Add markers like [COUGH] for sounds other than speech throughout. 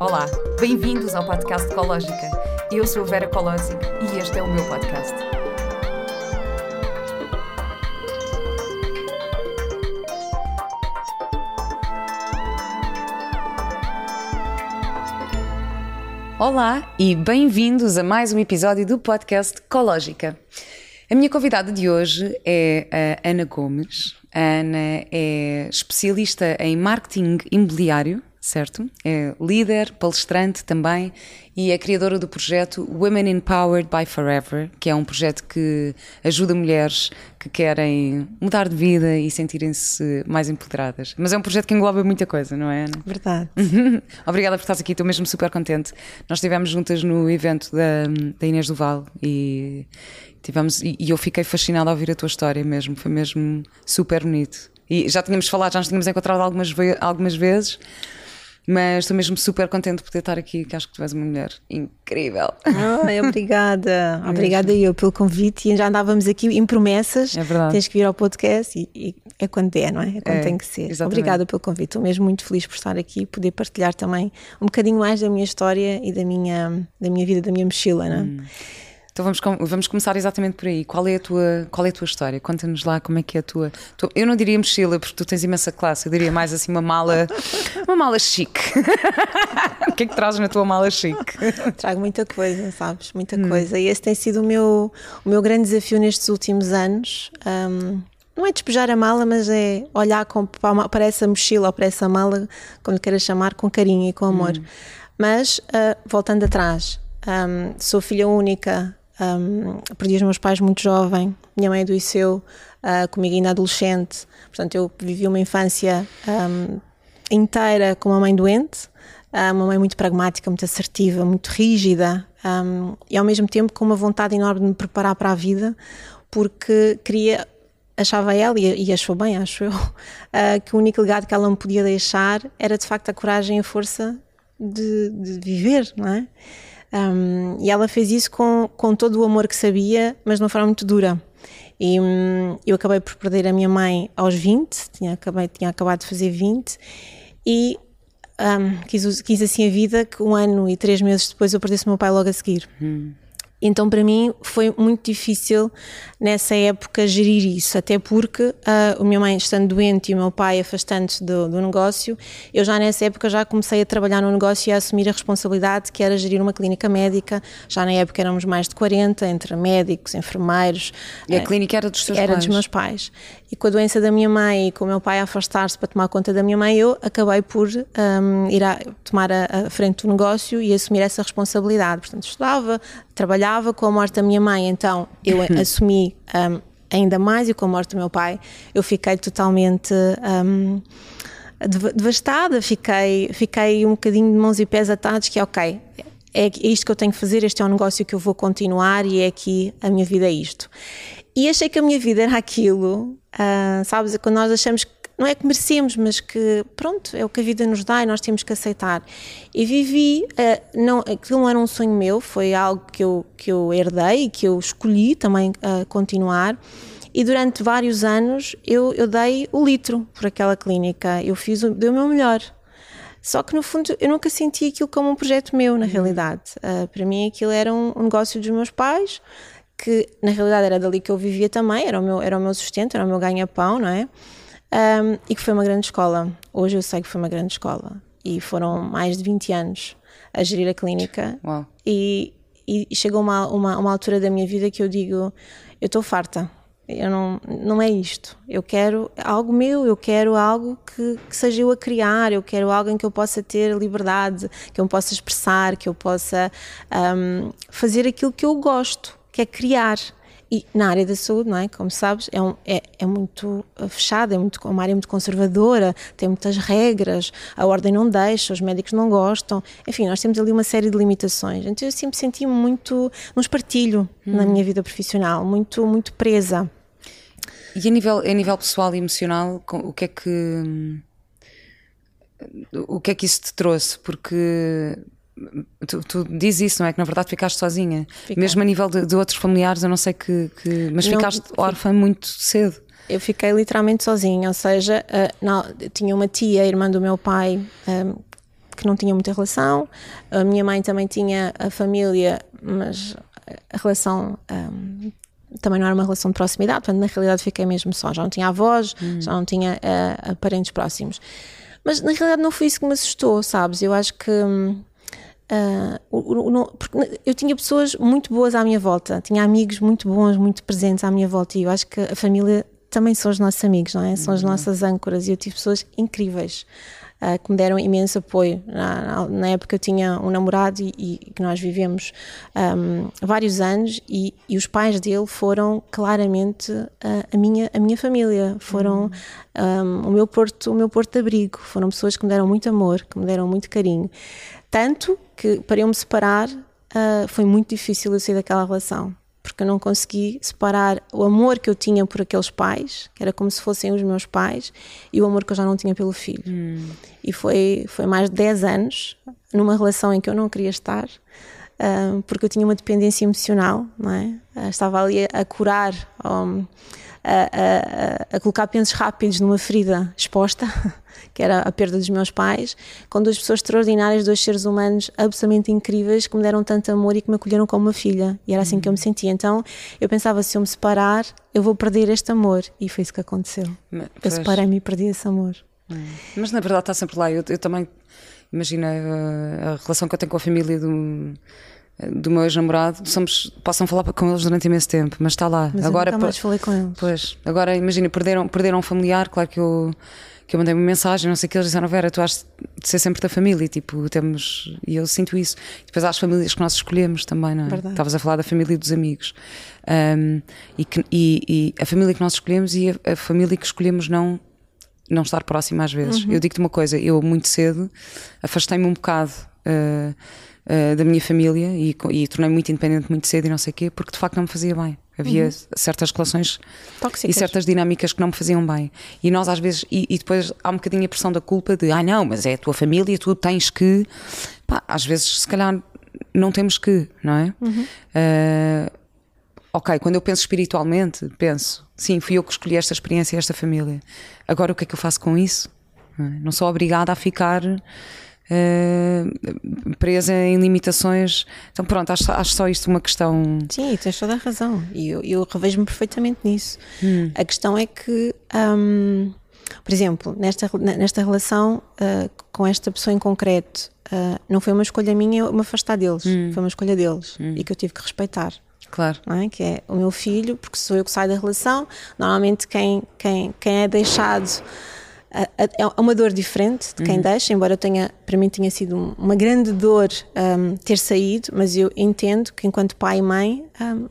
Olá, bem-vindos ao podcast Ecológica. Eu sou a Vera Colosi e este é o meu podcast. Olá e bem-vindos a mais um episódio do podcast Ecológica. A minha convidada de hoje é a Ana Gomes. A Ana é especialista em marketing imobiliário certo? É líder, palestrante também e é criadora do projeto Women Empowered by Forever, que é um projeto que ajuda mulheres que querem mudar de vida e sentirem-se mais empoderadas. Mas é um projeto que engloba muita coisa, não é, Ana? Verdade. [LAUGHS] Obrigada por estar aqui, estou mesmo super contente. Nós estivemos juntas no evento da, da Inês Duval e, tivemos, e, e eu fiquei fascinada ao ouvir a tua história mesmo, foi mesmo super bonito. E já tínhamos falado, já nos tínhamos encontrado algumas, algumas vezes, mas estou mesmo super contente de poder estar aqui, que acho que tu és uma mulher incrível. Ai, obrigada. [LAUGHS] obrigada eu pelo convite. E já andávamos aqui em promessas. É verdade. Tens que vir ao podcast e, e é quando é, não é? É quando é, tem que ser. Exatamente. Obrigada pelo convite. Estou mesmo muito feliz por estar aqui e poder partilhar também um bocadinho mais da minha história e da minha, da minha vida, da minha mochila, não é? Hum. Então vamos, vamos começar exatamente por aí. Qual é a tua, qual é a tua história? Conta-nos lá como é que é a tua, tua, Eu não diria mochila, porque tu tens imensa classe, eu diria mais assim uma mala. Uma mala chique. [LAUGHS] o que é que trazes na tua mala chique? Trago muita coisa, sabes? Muita hum. coisa. E esse tem sido o meu, o meu grande desafio nestes últimos anos. Um, não é despejar a mala, mas é olhar com, para essa mochila ou para essa mala, como lhe queiras chamar, com carinho e com amor. Hum. Mas, uh, voltando atrás, um, sou filha única, um, perdi os meus pais muito jovem, minha mãe adoeceu uh, comigo ainda adolescente, portanto eu vivi uma infância um, inteira com uma mãe doente, uh, uma mãe muito pragmática, muito assertiva, muito rígida um, e ao mesmo tempo com uma vontade enorme de me preparar para a vida, porque queria achava ela, e achou bem, acho eu, uh, [LAUGHS] que o único legado que ela me podia deixar era de facto a coragem e a força de, de viver, não é? Um, e ela fez isso com, com todo o amor que sabia, mas de uma forma muito dura. E um, eu acabei por perder a minha mãe aos 20, tinha, acabei, tinha acabado de fazer 20, e um, quis, quis assim a vida que um ano e três meses depois eu perdesse o meu pai logo a seguir. Hum. Então, para mim, foi muito difícil nessa época gerir isso, até porque uh, a minha mãe estando doente e o meu pai afastando-se do, do, negócio, eu já nessa época já comecei a trabalhar no negócio e a assumir a responsabilidade que era gerir uma clínica médica. Já na época éramos mais de 40, entre médicos, enfermeiros. E a uh, clínica era dos seus era pais? Era dos meus pais. E com a doença da minha mãe e com o meu pai a afastar-se para tomar conta da minha mãe, eu acabei por um, ir a tomar a, a, frente do negócio e assumir essa responsabilidade. Portanto, estudava, trabalhava com a morte da minha mãe, então eu [LAUGHS] assumi um, ainda mais e com a morte do meu pai, eu fiquei totalmente. Um, devastada, fiquei, fiquei um bocadinho de mãos e pés atados que ok, é isto que eu tenho que fazer, este é o negócio que eu vou continuar e é aqui a minha vida é isto. E achei que a minha vida era aquilo, uh, sabes? Quando nós achamos que não é que merecemos, mas que pronto, é o que a vida nos dá e nós temos que aceitar. E vivi, uh, não, aquilo não era um sonho meu, foi algo que eu, que eu herdei e que eu escolhi também uh, continuar. E durante vários anos eu, eu dei o litro por aquela clínica, eu fiz o, dei o meu melhor. Só que no fundo eu nunca senti aquilo como um projeto meu, na uhum. realidade. Uh, para mim aquilo era um, um negócio dos meus pais, que na realidade era dali que eu vivia também, era o meu, era o meu sustento, era o meu ganha-pão, não é? Um, e que foi uma grande escola. Hoje eu sei que foi uma grande escola. E foram mais de 20 anos a gerir a clínica. Uau. E, e chegou uma, uma, uma altura da minha vida que eu digo: eu estou farta. Eu não, não é isto. Eu quero algo meu, eu quero algo que, que, seja eu a criar, eu quero algo em que eu possa ter liberdade, que eu possa expressar, que eu possa um, fazer aquilo que eu gosto que é criar. E na área da saúde, não é? Como sabes, é, um, é, é muito uh, fechada, é muito, uma área muito conservadora, tem muitas regras, a ordem não deixa, os médicos não gostam. Enfim, nós temos ali uma série de limitações. Então eu sempre senti muito num espartilho hum. na minha vida profissional, muito, muito presa. E a nível, a nível pessoal e emocional, o que é que. O que é que isso te trouxe? Porque Tu, tu dizes isso, não é? Que na verdade ficaste sozinha. Fiquei. Mesmo a nível de, de, outros familiares, eu não sei que. que mas não, ficaste órfã muito cedo. Eu fiquei literalmente sozinha, ou seja, uh, não, tinha uma tia, irmã do meu pai, um, que não tinha muita relação. A minha mãe também tinha a família, mas a relação um, também não era uma relação de proximidade, portanto, na realidade fiquei mesmo só. Já não tinha avós, hum. já não tinha uh, parentes próximos. Mas na realidade não foi isso que me assustou, sabes? Eu acho que. Uh, porque eu tinha pessoas muito boas à minha volta, tinha amigos muito bons, muito presentes à minha volta, e eu acho que a família também são os nossos amigos, não é? São as uhum. nossas âncoras, e eu tive pessoas incríveis uh, que me deram imenso apoio. Na, na, época eu tinha um namorado e, e que nós vivemos um, vários anos e, e, os pais dele foram claramente uh, a, minha, a minha família, foram um, o meu porto, o meu porto de abrigo, foram pessoas que me deram muito amor, que me deram muito carinho. Tanto que para eu me separar uh, foi muito difícil eu sair daquela relação porque eu não consegui separar o amor que eu tinha por aqueles pais, que era como se fossem os meus pais, e o amor que eu já não tinha pelo filho. Hum. E foi, foi mais de 10 anos numa relação em que eu não queria estar, uh, porque eu tinha uma dependência emocional, não é? Uh, estava ali a, curar. Um, a, a, a, colocar pensos rápidos numa ferida exposta, [LAUGHS] que era a perda dos meus pais, com duas pessoas extraordinárias, dois seres humanos absolutamente incríveis que me deram tanto amor e que me acolheram como uma filha. E era assim uhum. que eu me sentia. Então eu pensava: se eu me separar, eu vou perder este amor. E foi isso que aconteceu. Mas, eu separei-me e perdi esse amor. Hum. Mas na verdade está sempre lá. Eu, eu também imagina a, eh, a relação que eu tenho com a família do do meu ex-namorado, somos, possam falar com eles durante imenso tempo, mas está lá. Mas agora eu nunca mais falei com eles. Pois, agora imagina, perderam, perderam um familiar, claro que eu, que eu mandei uma mensagem, não sei o que, eles disseram, Vera, tu has de ser sempre da família, e tipo, temos, e eu sinto isso. E depois há as famílias que nós escolhemos também, não é? Estavas a falar da família e dos amigos. Um, e, que, e, e, a família que nós escolhemos e a, a família que escolhemos não não estar próxima às vezes. Uhum. Eu digo-te uma coisa, eu muito cedo afastei-me um bocado. Uh, uh, da minha família e, e tornei-me muito independente muito cedo e não sei o quê, porque de facto não me fazia bem. Havia uhum. certas relações Tóxicas. e certas dinâmicas que não me faziam bem. E nós às vezes, e, e, depois há um bocadinho a pressão da culpa de, ah não, mas é a tua família, tu tens que. Pá, às vezes, se calhar, não temos que, não é? Uhum. Uh, ok, quando eu penso espiritualmente, penso, sim, fui eu que escolhi esta experiência e esta família. Agora o que é que eu faço com isso? Não, é? não sou obrigada a ficar uh, presa em limitações. Então, pronto, acho, acho só isto uma questão. Sim, tens toda a razão. E eu, eu revejo-me perfeitamente nisso. Hum. A questão é que. Um, por exemplo, nesta, nesta relação uh, com esta pessoa em concreto, uh, não foi uma escolha minha me afastar deles, hum. foi uma escolha deles hum. e que eu tive que respeitar. Claro. É? Que é o meu filho, porque sou eu que saio da relação. Normalmente, quem, quem, quem é deixado é uma dor diferente de quem uhum. deixa, embora tenha, para mim tenha sido uma grande dor um, ter saído, mas eu entendo que enquanto pai e mãe um,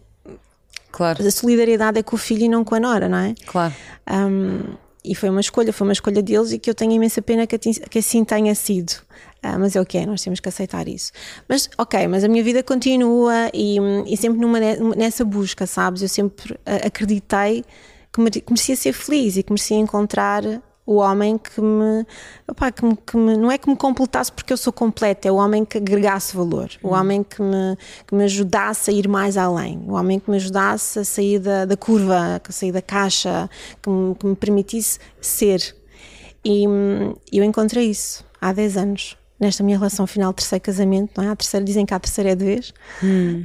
claro. a solidariedade é com o filho e não com a nora, não é? Claro. Um, e foi uma escolha, foi uma escolha deles e que eu tenho imensa pena que, que assim tenha sido. Uh, mas é o que é, nós temos que aceitar isso. Mas, ok, mas a minha vida continua e, e sempre numa, nessa busca, sabes? Eu sempre acreditei que merecia ser feliz e que merecia encontrar o homem que me, opa, que me, que me, não é que me completasse porque eu sou completa, é o homem que agregasse valor, o uhum. homem que me, que me ajudasse a ir mais além, o homem que me ajudasse a sair da, da curva, a sair da caixa, que me, que me permitisse ser. E eu encontrei isso há 10 anos nesta minha relação final, terceiro casamento, não é? A terceira, dizem que a terceira é de vez. Hum.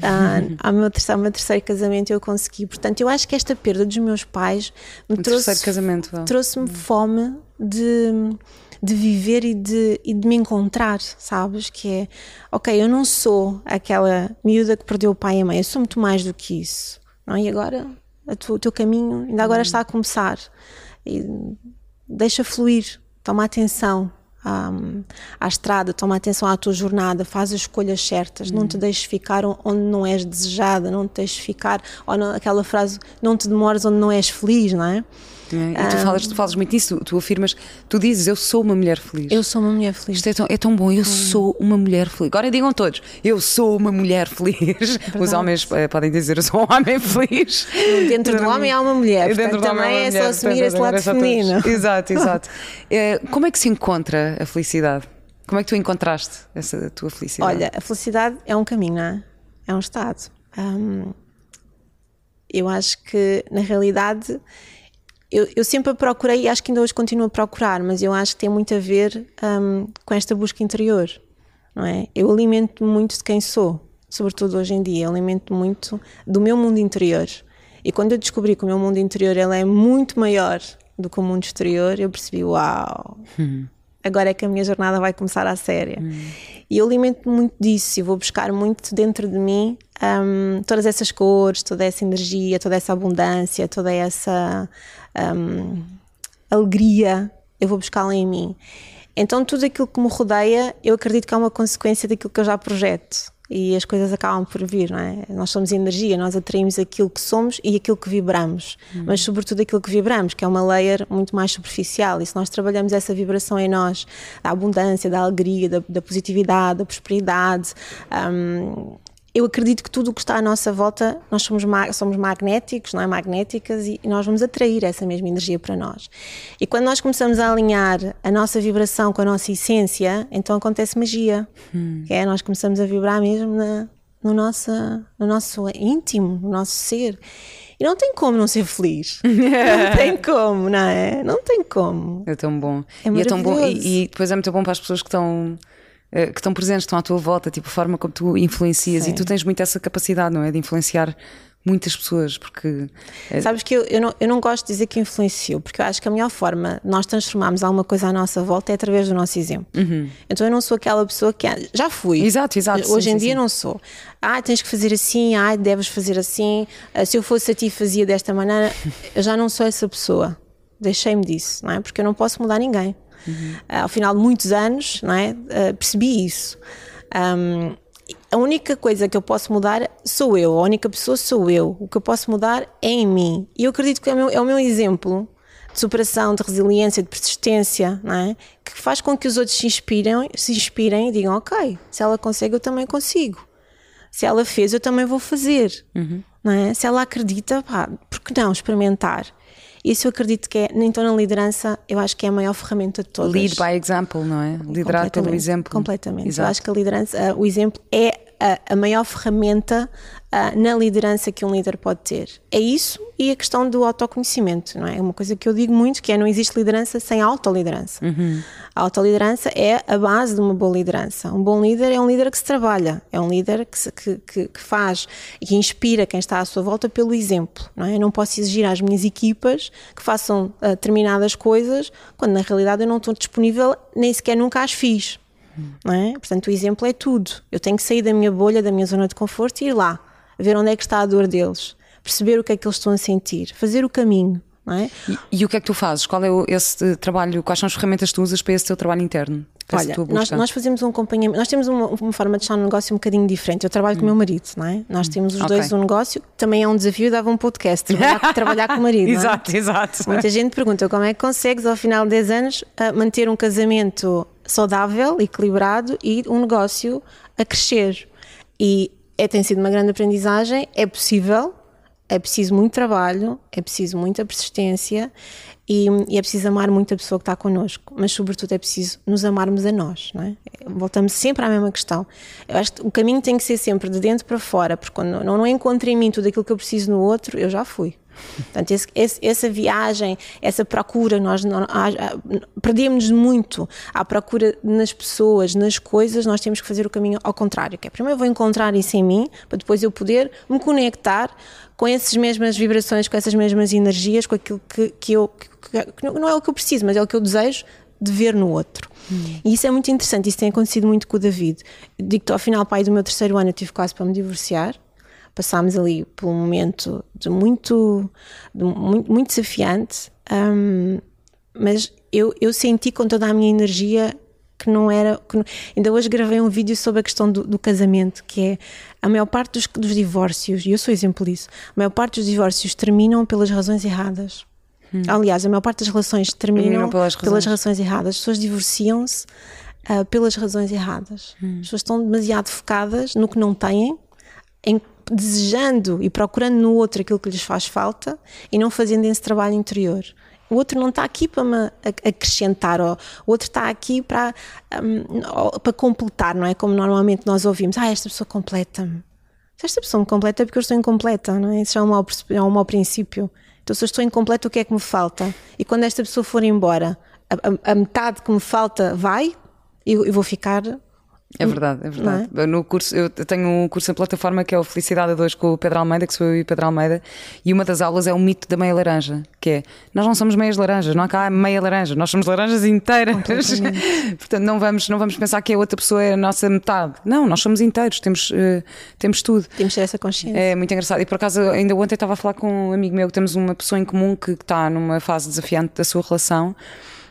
Ah, meu terceiro, meu terceiro casamento eu consegui. Portanto, eu acho que esta perda dos meus pais me trouxe, trouxe-me hum. fome de, de viver e de, e de me encontrar, sabes? Que é, ok, eu não sou aquela miúda que perdeu o pai e a mãe, eu sou muito mais do que isso. Não é? E agora, tu, o teu caminho ainda agora hum. está a começar. E deixa fluir, toma atenção, um, à estrada, toma atenção à tua jornada, faz as escolhas certas, não te uhum. deixes ficar onde não és desejada, não te deixes ficar, ou não, aquela frase, não te demores onde não és feliz, não é? É, e tu, falas, tu falas muito disso, tu afirmas, tu dizes, eu sou uma mulher feliz. Eu sou uma mulher feliz. Isto é tão, é tão bom, eu hum. sou uma mulher feliz. Agora digam todos, eu sou uma mulher feliz. É Os homens uh, podem dizer, eu sou um homem feliz. Dentro do homem há uma mulher, portanto também é só assumir esse lado feminino. [LAUGHS] Exato, exato. uh, como é que se encontra a felicidade? Como é que tu encontraste essa tua felicidade? Olha, a felicidade é um caminho, não é? É um estado. Eu acho que, na realidade, eu, eu, sempre a procurei e acho que ainda hoje continuo a procurar, mas eu acho que tem muito a ver um, com esta busca interior. não é? Eu alimento muito de quem sou, sobretudo hoje em dia, eu alimento muito do meu mundo interior. E quando eu descobri que o meu mundo interior ele é muito maior do que o mundo exterior, eu percebi, uau, hum. agora é que a minha jornada vai começar a séria. Hum. E eu alimento muito disso e vou buscar muito dentro de mim um, todas essas cores, toda essa energia, toda essa abundância, toda essa um, alegria, eu vou buscá-la em mim. Então, tudo aquilo que me rodeia, eu acredito que é uma consequência daquilo que eu já projeto e as coisas acabam por vir, não é? Nós somos energia, nós atraímos aquilo que somos e aquilo que vibramos, hum. mas sobretudo aquilo que vibramos, que é uma layer muito mais superficial. E se nós trabalhamos essa vibração em nós, da abundância, da alegria, da, da positividade, da prosperidade, um, eu acredito que tudo o que está à nossa volta, nós somos, somos magnéticos, não é? Magnéticas e nós vamos atrair essa mesma energia para nós. E quando nós começamos a alinhar a nossa vibração com a nossa essência, então acontece magia. Hum. é, nós começamos a vibrar mesmo na, no, nosso, no nosso íntimo, no nosso ser. E não tem como não ser feliz. [LAUGHS] não tem como, não é? Não tem como. É tão bom. É e é tão bom. E, e depois é muito bom para as pessoas que estão que estão presentes, estão à tua volta, tipo a forma como tu influencias Sim. e tu tens muito essa capacidade, não é? De influenciar muitas pessoas, porque. Eh, Sabes que eu, eu, não, eu não gosto de dizer que influenciou, porque eu acho que a melhor forma de nós transformarmos alguma coisa à nossa volta é através do nosso exemplo. Uhum. Então eu não sou aquela pessoa que. Já fui. Exato, exato. Hoje sim, em sim, dia sim. não sou. Ah, tens que fazer assim, ah, deves fazer assim. Ah, se eu fosse a ti, fazia desta maneira. eu já não sou essa pessoa. Deixei-me disso, não é? Porque eu não posso mudar ninguém. Uhum. Uh, ao final de muitos anos, não é? Uh, percebi isso. Um, a única coisa que eu posso mudar sou eu, a única pessoa sou eu. O que eu posso mudar é em mim. E eu acredito que é o meu, é o meu exemplo de superação, de resiliência, de persistência, não é? que faz com que os outros se inspirem, se inspirem e digam: Ok, se ela consegue, eu também consigo. Se ela fez, eu também vou fazer. Uhum. Não é? Se ela acredita, pá, por que não experimentar? Isso eu acredito que é, então na liderança, eu acho que é a maior ferramenta de todas. Lead by example, não é? Liderar pelo exemplo. Completamente. Exato. Eu acho que a liderança, uh, o exemplo é a, a maior ferramenta uh, na liderança que um líder pode ter. É isso e a questão do autoconhecimento, não é? É uma coisa que eu digo muito, que é não existe liderança sem autoliderança. Uhum. A autoliderança é a base de uma boa liderança. Um bom líder é um líder que se trabalha, é um líder que, se, que, que, que faz e que inspira quem está à sua volta pelo exemplo, não é? Eu não posso exigir às minhas equipas que façam uh, determinadas coisas quando na realidade eu não estou disponível, nem sequer nunca as fiz. É? Portanto, o exemplo é tudo. Eu tenho que sair da minha bolha, da minha zona de conforto e ir lá, ver onde é que está a dor deles, perceber o que é que eles estão a sentir, fazer o caminho. É? E, e, o que é que tu fazes? Qual é o, esse trabalho? Quais são as ferramentas que tu usas para esse teu trabalho interno? Olha, nós, nós, fazemos um acompanhamento, nós temos uma, uma, forma de estar no negócio um bocadinho diferente. Eu trabalho hum. com o meu marido, não é? Nós hum. temos os okay. dois um negócio, também é um desafio, dava um podcast, trabalhar, [LAUGHS] trabalhar com o marido. exato, é? exato. Muita gente pergunta como é que consegues, ao final de 10 anos, manter um casamento saudável, equilibrado e um negócio a crescer. E é, tem sido uma grande aprendizagem, é possível, é preciso muito trabalho, é preciso muita persistência e, e, é preciso amar muito a pessoa que está connosco, mas sobretudo é preciso nos amarmos a nós, não é? Voltamos sempre à mesma questão. Eu acho que o caminho tem que ser sempre de dentro para fora, porque quando não, não encontro em mim tudo aquilo que eu preciso no outro, eu já fui. Portanto, esse, esse, essa viagem, essa procura, nós perdemos muito à procura nas pessoas, nas coisas, nós temos que fazer o caminho ao contrário, que é primeiro eu vou encontrar isso em mim, para depois eu poder me conectar com essas mesmas vibrações, com essas mesmas energias, com aquilo que, que eu, que, que não é o que eu preciso, mas é o que eu desejo de ver no outro. Hum. E isso é muito interessante, isso tem acontecido muito com o David. Digo-te, ao final, pai do meu terceiro ano, eu tive quase para me divorciar, passámos ali por um momento de muito, de muito, muito, desafiante, um, mas eu, eu senti com toda a minha energia que não era. Que não, ainda hoje gravei um vídeo sobre a questão do, do casamento, que é a maior parte dos, dos, divórcios, e eu sou exemplo disso, a maior parte dos divórcios terminam pelas razões erradas. Hum. Aliás, a maior parte das relações terminam pelas, razões. pelas razões erradas. As pessoas divorciam-se uh, pelas razões erradas. Hum. As pessoas estão demasiado focadas no que não têm, em desejando e procurando no outro aquilo que lhes faz falta e não fazendo esse trabalho interior. O outro não está aqui para me acrescentar, ou o outro está aqui para, um, para completar, não é? Como normalmente nós ouvimos: ah, esta pessoa completa-me. Se esta pessoa me completa é porque eu estou incompleta, não é? Isso é um mau, é um mau princípio. Então, se eu estou incompleta, o que é que me falta? E quando esta pessoa for embora, a, a, a metade que me falta vai, eu, eu vou ficar É verdade, é verdade. É? No curso, eu tenho um curso em plataforma que é o Felicidade a Dois com o Pedro Almeida, que sou eu e o Pedro Almeida, e uma das aulas é o mito da meia laranja, que é nós não somos meias laranjas, não há cá meia laranja, nós somos laranjas inteiras. [LAUGHS] Portanto, não vamos, não vamos pensar que a outra pessoa é a nossa metade. Não, nós somos inteiros, temos, uh, temos tudo. Temos essa consciência. É muito engraçado. E por acaso, ainda ontem estava a falar com um amigo meu que temos uma pessoa em comum que está numa fase desafiante da sua relação.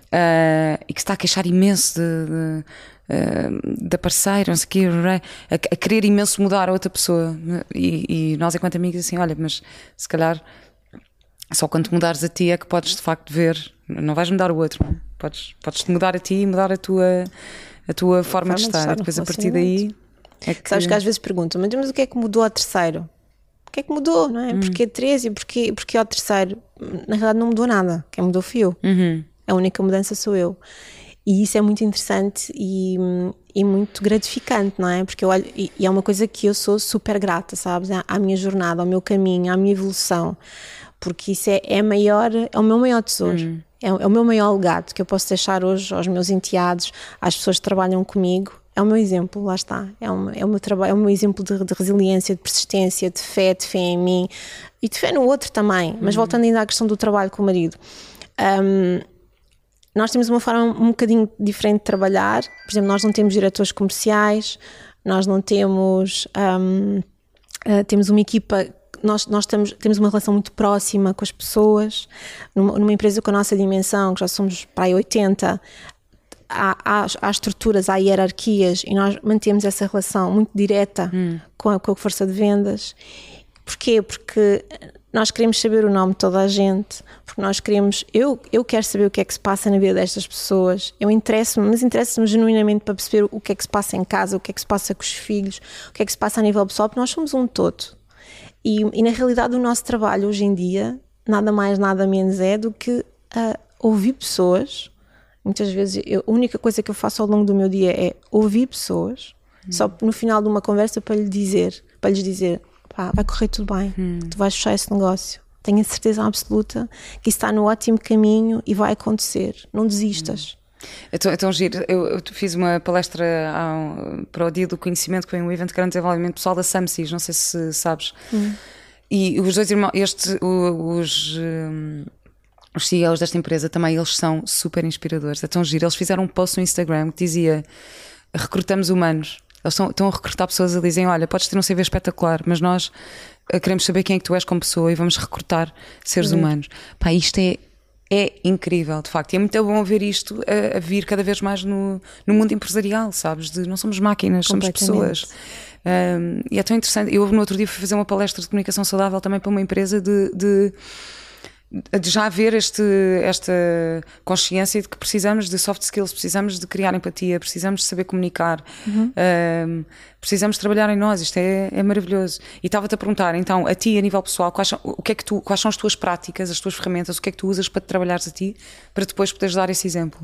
Uh, e que está a queixar imenso de, de uh, da parceira, não sei o quê, a, a, querer imenso mudar a outra pessoa. E, e, nós, enquanto amigos, assim, olha, mas se calhar só quando mudares a ti é que podes de facto ver, não vais mudar o outro, não? É? podes, podes te mudar a ti e mudar a tua, a tua forma, de estar. De estar Depois a partir daí. É que... Sabes que às vezes perguntam, mas, mas o que é que mudou ao terceiro? O que é que mudou, não é? Uhum. Porquê três e porquê, porquê ao terceiro? Na realidade não mudou nada, quem mudou fui eu. Uhum. A única mudança sou eu. E isso é muito interessante e, e muito gratificante, não é? Porque eu olho, e, e, é uma coisa que eu sou super grata, sabes? À, à, minha jornada, ao meu caminho, à minha evolução, porque isso é, é maior, é o meu maior tesouro. Hum. É, é, o meu maior legado que eu posso deixar hoje aos meus enteados, às pessoas que trabalham comigo. É o meu exemplo, lá está. É, um, é o meu trabalho, é o meu exemplo de, de, resiliência, de persistência, de fé, de fé em mim e de fé no outro também. Mas hum. voltando ainda à questão do trabalho com o marido. Um, nós temos uma forma um bocadinho diferente de trabalhar. Por exemplo, nós não temos diretores comerciais, nós não temos. Um, uh, ah, temos uma equipa nós, nós temos, temos uma relação muito próxima com as pessoas. Numa, numa, empresa com a nossa dimensão, que já somos para aí 80, há, há, há, estruturas, há hierarquias e nós mantemos essa relação muito direta hum. com, a, com a força de vendas. Porquê? Porque nós queremos saber o nome de toda a gente, porque nós queremos, eu, eu quero saber o que é que se passa na vida destas pessoas, eu interesso-me, mas interesso-me genuinamente para perceber o que é que se passa em casa, o que é que se passa com os filhos, o que é que se passa a nível pessoal, porque nós somos um todo. E, e na realidade o nosso trabalho hoje em dia, nada mais, nada menos é do que uh, ouvir pessoas. Muitas vezes eu, a única coisa que eu faço ao longo do meu dia é ouvir pessoas, hum. só no final de uma conversa para lhe dizer, para lhes dizer pá, vai correr tudo bem, hum. tu vais fechar esse negócio. Tenho a certeza absoluta que isso está no ótimo caminho e vai acontecer. Não desistas. Hum. Então, então giro, eu, eu, fiz uma palestra ao, para o Dia do Conhecimento, que foi um evento de grande desenvolvimento pessoal da SAMSIS, não sei se sabes. Hum. E os dois irmãos, este, os, um, os CEOs desta empresa também, eles são super inspiradores. É tão giro. Eles fizeram um post no Instagram que dizia: recrutamos humanos. Eles estão, estão a recrutar pessoas e dizem: Olha, podes ter um CV espetacular, mas nós eh, queremos saber quem é que tu és como pessoa e vamos recrutar seres uhum. humanos. Pá, isto é, é incrível, de facto. E é muito bom ver isto a, a, vir cada vez mais no, no mundo empresarial, sabes? De não somos máquinas, somos pessoas. Um, e é tão interessante. Eu no outro dia fui fazer uma palestra de comunicação saudável também para uma empresa de, de de já haver este, esta consciência de que precisamos de soft skills, precisamos de criar empatia, precisamos de saber comunicar, uhum. um, precisamos trabalhar em nós, isto é, é maravilhoso. E estava-te a perguntar, então, a ti, a nível pessoal, quais são, o que é que tu, quais são as tuas práticas, as tuas ferramentas, o que é que tu usas para te trabalhares a ti, para depois poderes dar esse exemplo?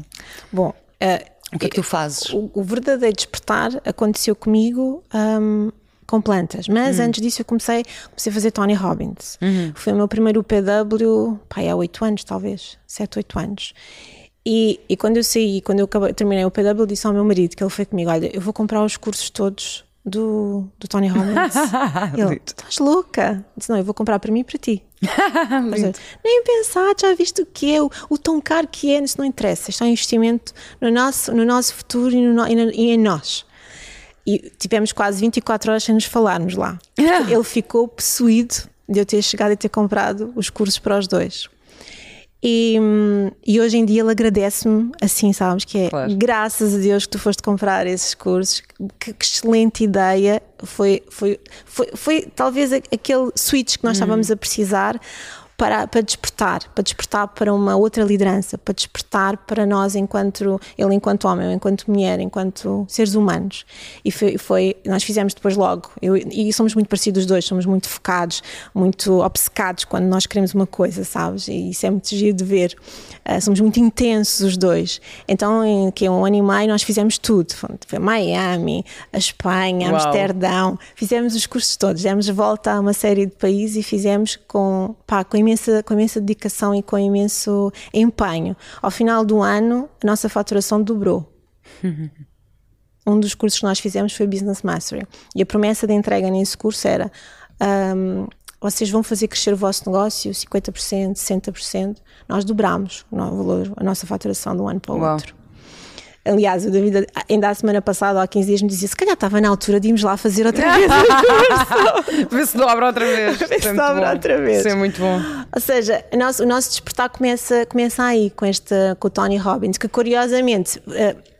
Bom, uh, o que é que tu fazes? O, o verdadeiro despertar aconteceu comigo. Um, com plantas. Mas uhum. antes disso eu comecei, comecei a fazer Tony Robbins. Uhum. Foi o meu primeiro UPW, pai, há 8 anos talvez, 7, 8 anos. E, e quando eu saí, quando eu acabei, terminei o UPW, disse ao meu marido que ele foi comigo: Olha, eu vou comprar os cursos todos do, do Tony Robbins. [LAUGHS] ele, estás louca? Disse, não, eu vou comprar para mim e para ti. [LAUGHS] Nem pensar, já viste o que é, o, o tão caro que é, isso não interessa. Isto é um investimento no nosso, no nosso futuro e, no, e, no, e em nós. E tivemos quase 24 horas sem nos falarmos lá. [LAUGHS] Ele ficou possuído de eu ter chegado e ter comprado os cursos para os dois. E, e hoje em dia ele agradece-me assim, sabes? Que é claro. graças a Deus que tu foste comprar esses cursos. Que, que excelente ideia! Foi, foi, foi, foi, talvez aquele switch que nós hum. estávamos a precisar para, para despertar, para despertar para uma outra liderança, para despertar para nós enquanto ele enquanto homem, enquanto mulher, enquanto seres humanos. E foi, foi nós fizemos depois logo. Eu, e somos muito parecidos os dois, somos muito focados, muito obcecados quando nós queremos uma coisa, sabes? E isso é muito giro de ver. Uh, somos muito intensos os dois. Então, em que um ano e meio nós fizemos tudo. Foi Miami, a Espanha, Uau. Amsterdão, fizemos os cursos todos, demos volta a uma série de países e fizemos com, pá, com imensa, com imensa dedicação e com imenso empenho. Ao final do ano, a nossa faturação dobrou. um dos cursos que nós fizemos foi Business Mastery. E a promessa de entrega nesse curso era: um, vocês vão fazer crescer o vosso negócio 50%, 60%. Nós dobramos o valor, a nossa faturação de um ano para o Uau. outro. Aliás, o David, ainda a semana passada, há 15 dias, me dizia: se calhar estava na altura de irmos lá fazer outra vez [LAUGHS] Vê se dobra outra vez. Vê se é dobra outra vez. Isso é muito bom. Ou seja, o nosso, o nosso despertar começa, começa aí, com, este, com o Tony Robbins, que curiosamente. Uh,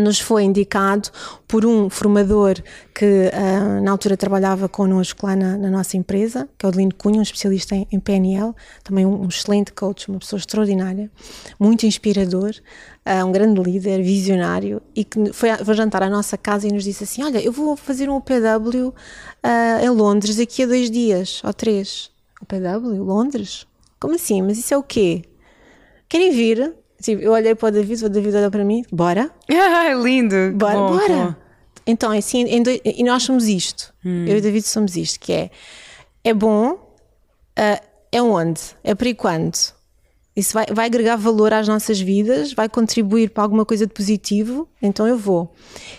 nos foi indicado por um formador que uh, na altura trabalhava connosco lá na, na, nossa empresa, que é o Delino Cunha, um especialista em, em PNL, também um, um, excelente coach, uma pessoa extraordinária, muito inspirador, uh, um grande líder, visionário, e que foi, foi jantar à nossa casa e nos disse assim: Olha, eu vou fazer um OPW uh, ah, em Londres daqui a dois dias ou três. OPW? Londres? Como assim? Mas isso é o quê? Querem vir? Tipo, eu olhei para o David, o David olhou para mim, bora. Ah, [LAUGHS] lindo! Bora, bom, bora! Bom. Então, é assim, e nós somos isto. Hum. Eu e o David somos isto, que é é bom, uh, é onde? É para e quando? Isso vai, vai agregar valor às nossas vidas, vai contribuir para alguma coisa de positivo, então eu vou.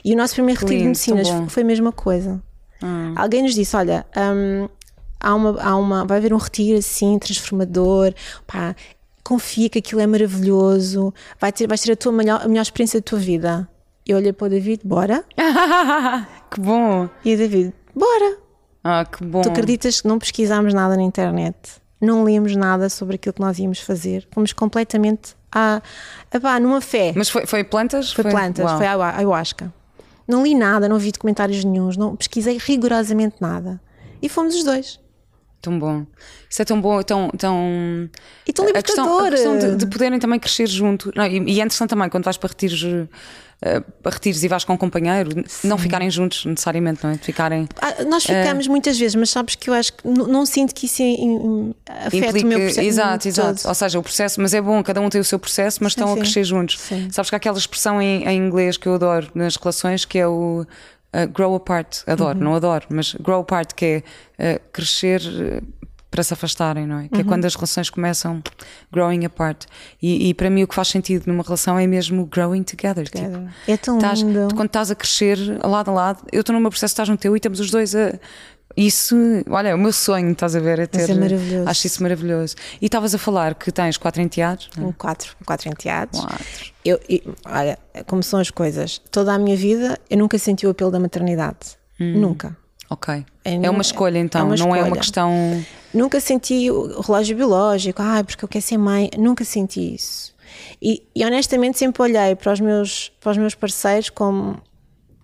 E o nosso primeiro retiro de medicinas foi a mesma coisa. Hum. Alguém nos disse: olha, um, há uma, há uma, vai haver um retiro assim, transformador, pá, confia que aquilo é maravilhoso, vai ter, vais ter a, tua melhor, a melhor experiência da tua vida. Eu olhei para o David, bora. [LAUGHS] que bom. E o David, bora. Ah, que bom. Tu acreditas que não pesquisámos nada na internet? Não lemos nada sobre aquilo que nós íamos fazer. Fomos completamente a, a numa fé. Mas foi, foi plantas? Foi, foi plantas, Uau. foi a ayahuasca. Não li nada, não vi documentários nenhums, não pesquisei rigorosamente nada. E fomos os dois. Tão bom. Isso é tão bom, tão. tão e tão libertador. A questão, a questão de, de, poderem também crescer junto. Não, e, e, é interessante também quando vais para retiros. Uh, retiros e vais com um companheiro, Sim. não ficarem juntos necessariamente, não é? Ficarem. Ah, nós ficamos uh, muitas vezes, mas sabes que eu acho que não, sinto que isso afeta o meu processo. Exato, exato. Ou seja, o processo, mas é bom, cada um tem o seu processo, mas sim, estão sim. a crescer juntos. Sim. Sabes que há aquela expressão em, em inglês que eu adoro nas relações que é o Uh, grow apart, adoro, uhum. não adoro, mas grow apart, que é uh, crescer uh, para se afastarem, não é? Que é uhum. é quando as relações começam growing apart. E, e, para mim o que faz sentido numa relação é mesmo growing together. together. Tipo, é tão estás, lindo. Quando estás a crescer lado a lado, eu estou numa processo, estás no teu e estamos os dois a. Isso, olha, é o meu sonho, estás a ver? É ter, é maravilhoso. Acho isso maravilhoso. E estavas a falar que tens quatro enteados? Um quatro, quatro enteados. Quatro. Eu, eu, olha, como são as coisas, toda a minha vida eu nunca senti o apelo da maternidade. Hum. Nunca. Ok. É, é uma escolha então, é uma não é uma questão. Nunca senti o relógio biológico, ah, porque eu quero ser mãe, nunca senti isso. E, e, honestamente sempre olhei para os meus, para os meus parceiros como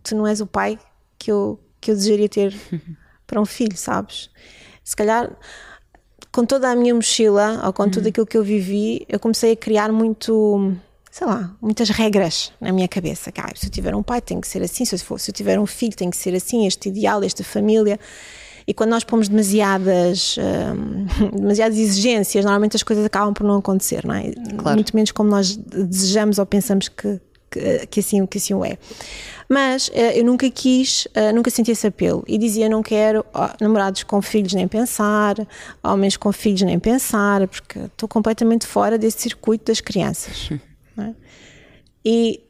tu não és o pai que eu, que eu desejaria ter [LAUGHS] para um filho, sabes? Se calhar com toda a minha mochila ou com uhum. tudo aquilo que eu vivi, eu comecei a criar muito sei lá, muitas regras na minha cabeça. Que, ah, se eu tiver um pai tem que ser assim, se eu, for, se eu tiver um filho tem que ser assim, este ideal, esta família. E quando nós pomos demasiadas, hum, [LAUGHS] demasiadas exigências, normalmente as coisas acabam por não acontecer, não é? Claro. Muito menos como nós desejamos ou pensamos que, que, que, assim, que assim o é. Mas uh, eu nunca quis, uh, nunca senti esse apelo e dizia: não quero namorados com filhos nem pensar, homens com filhos nem pensar, porque estou completamente fora desse circuito das crianças. [LAUGHS] É? E,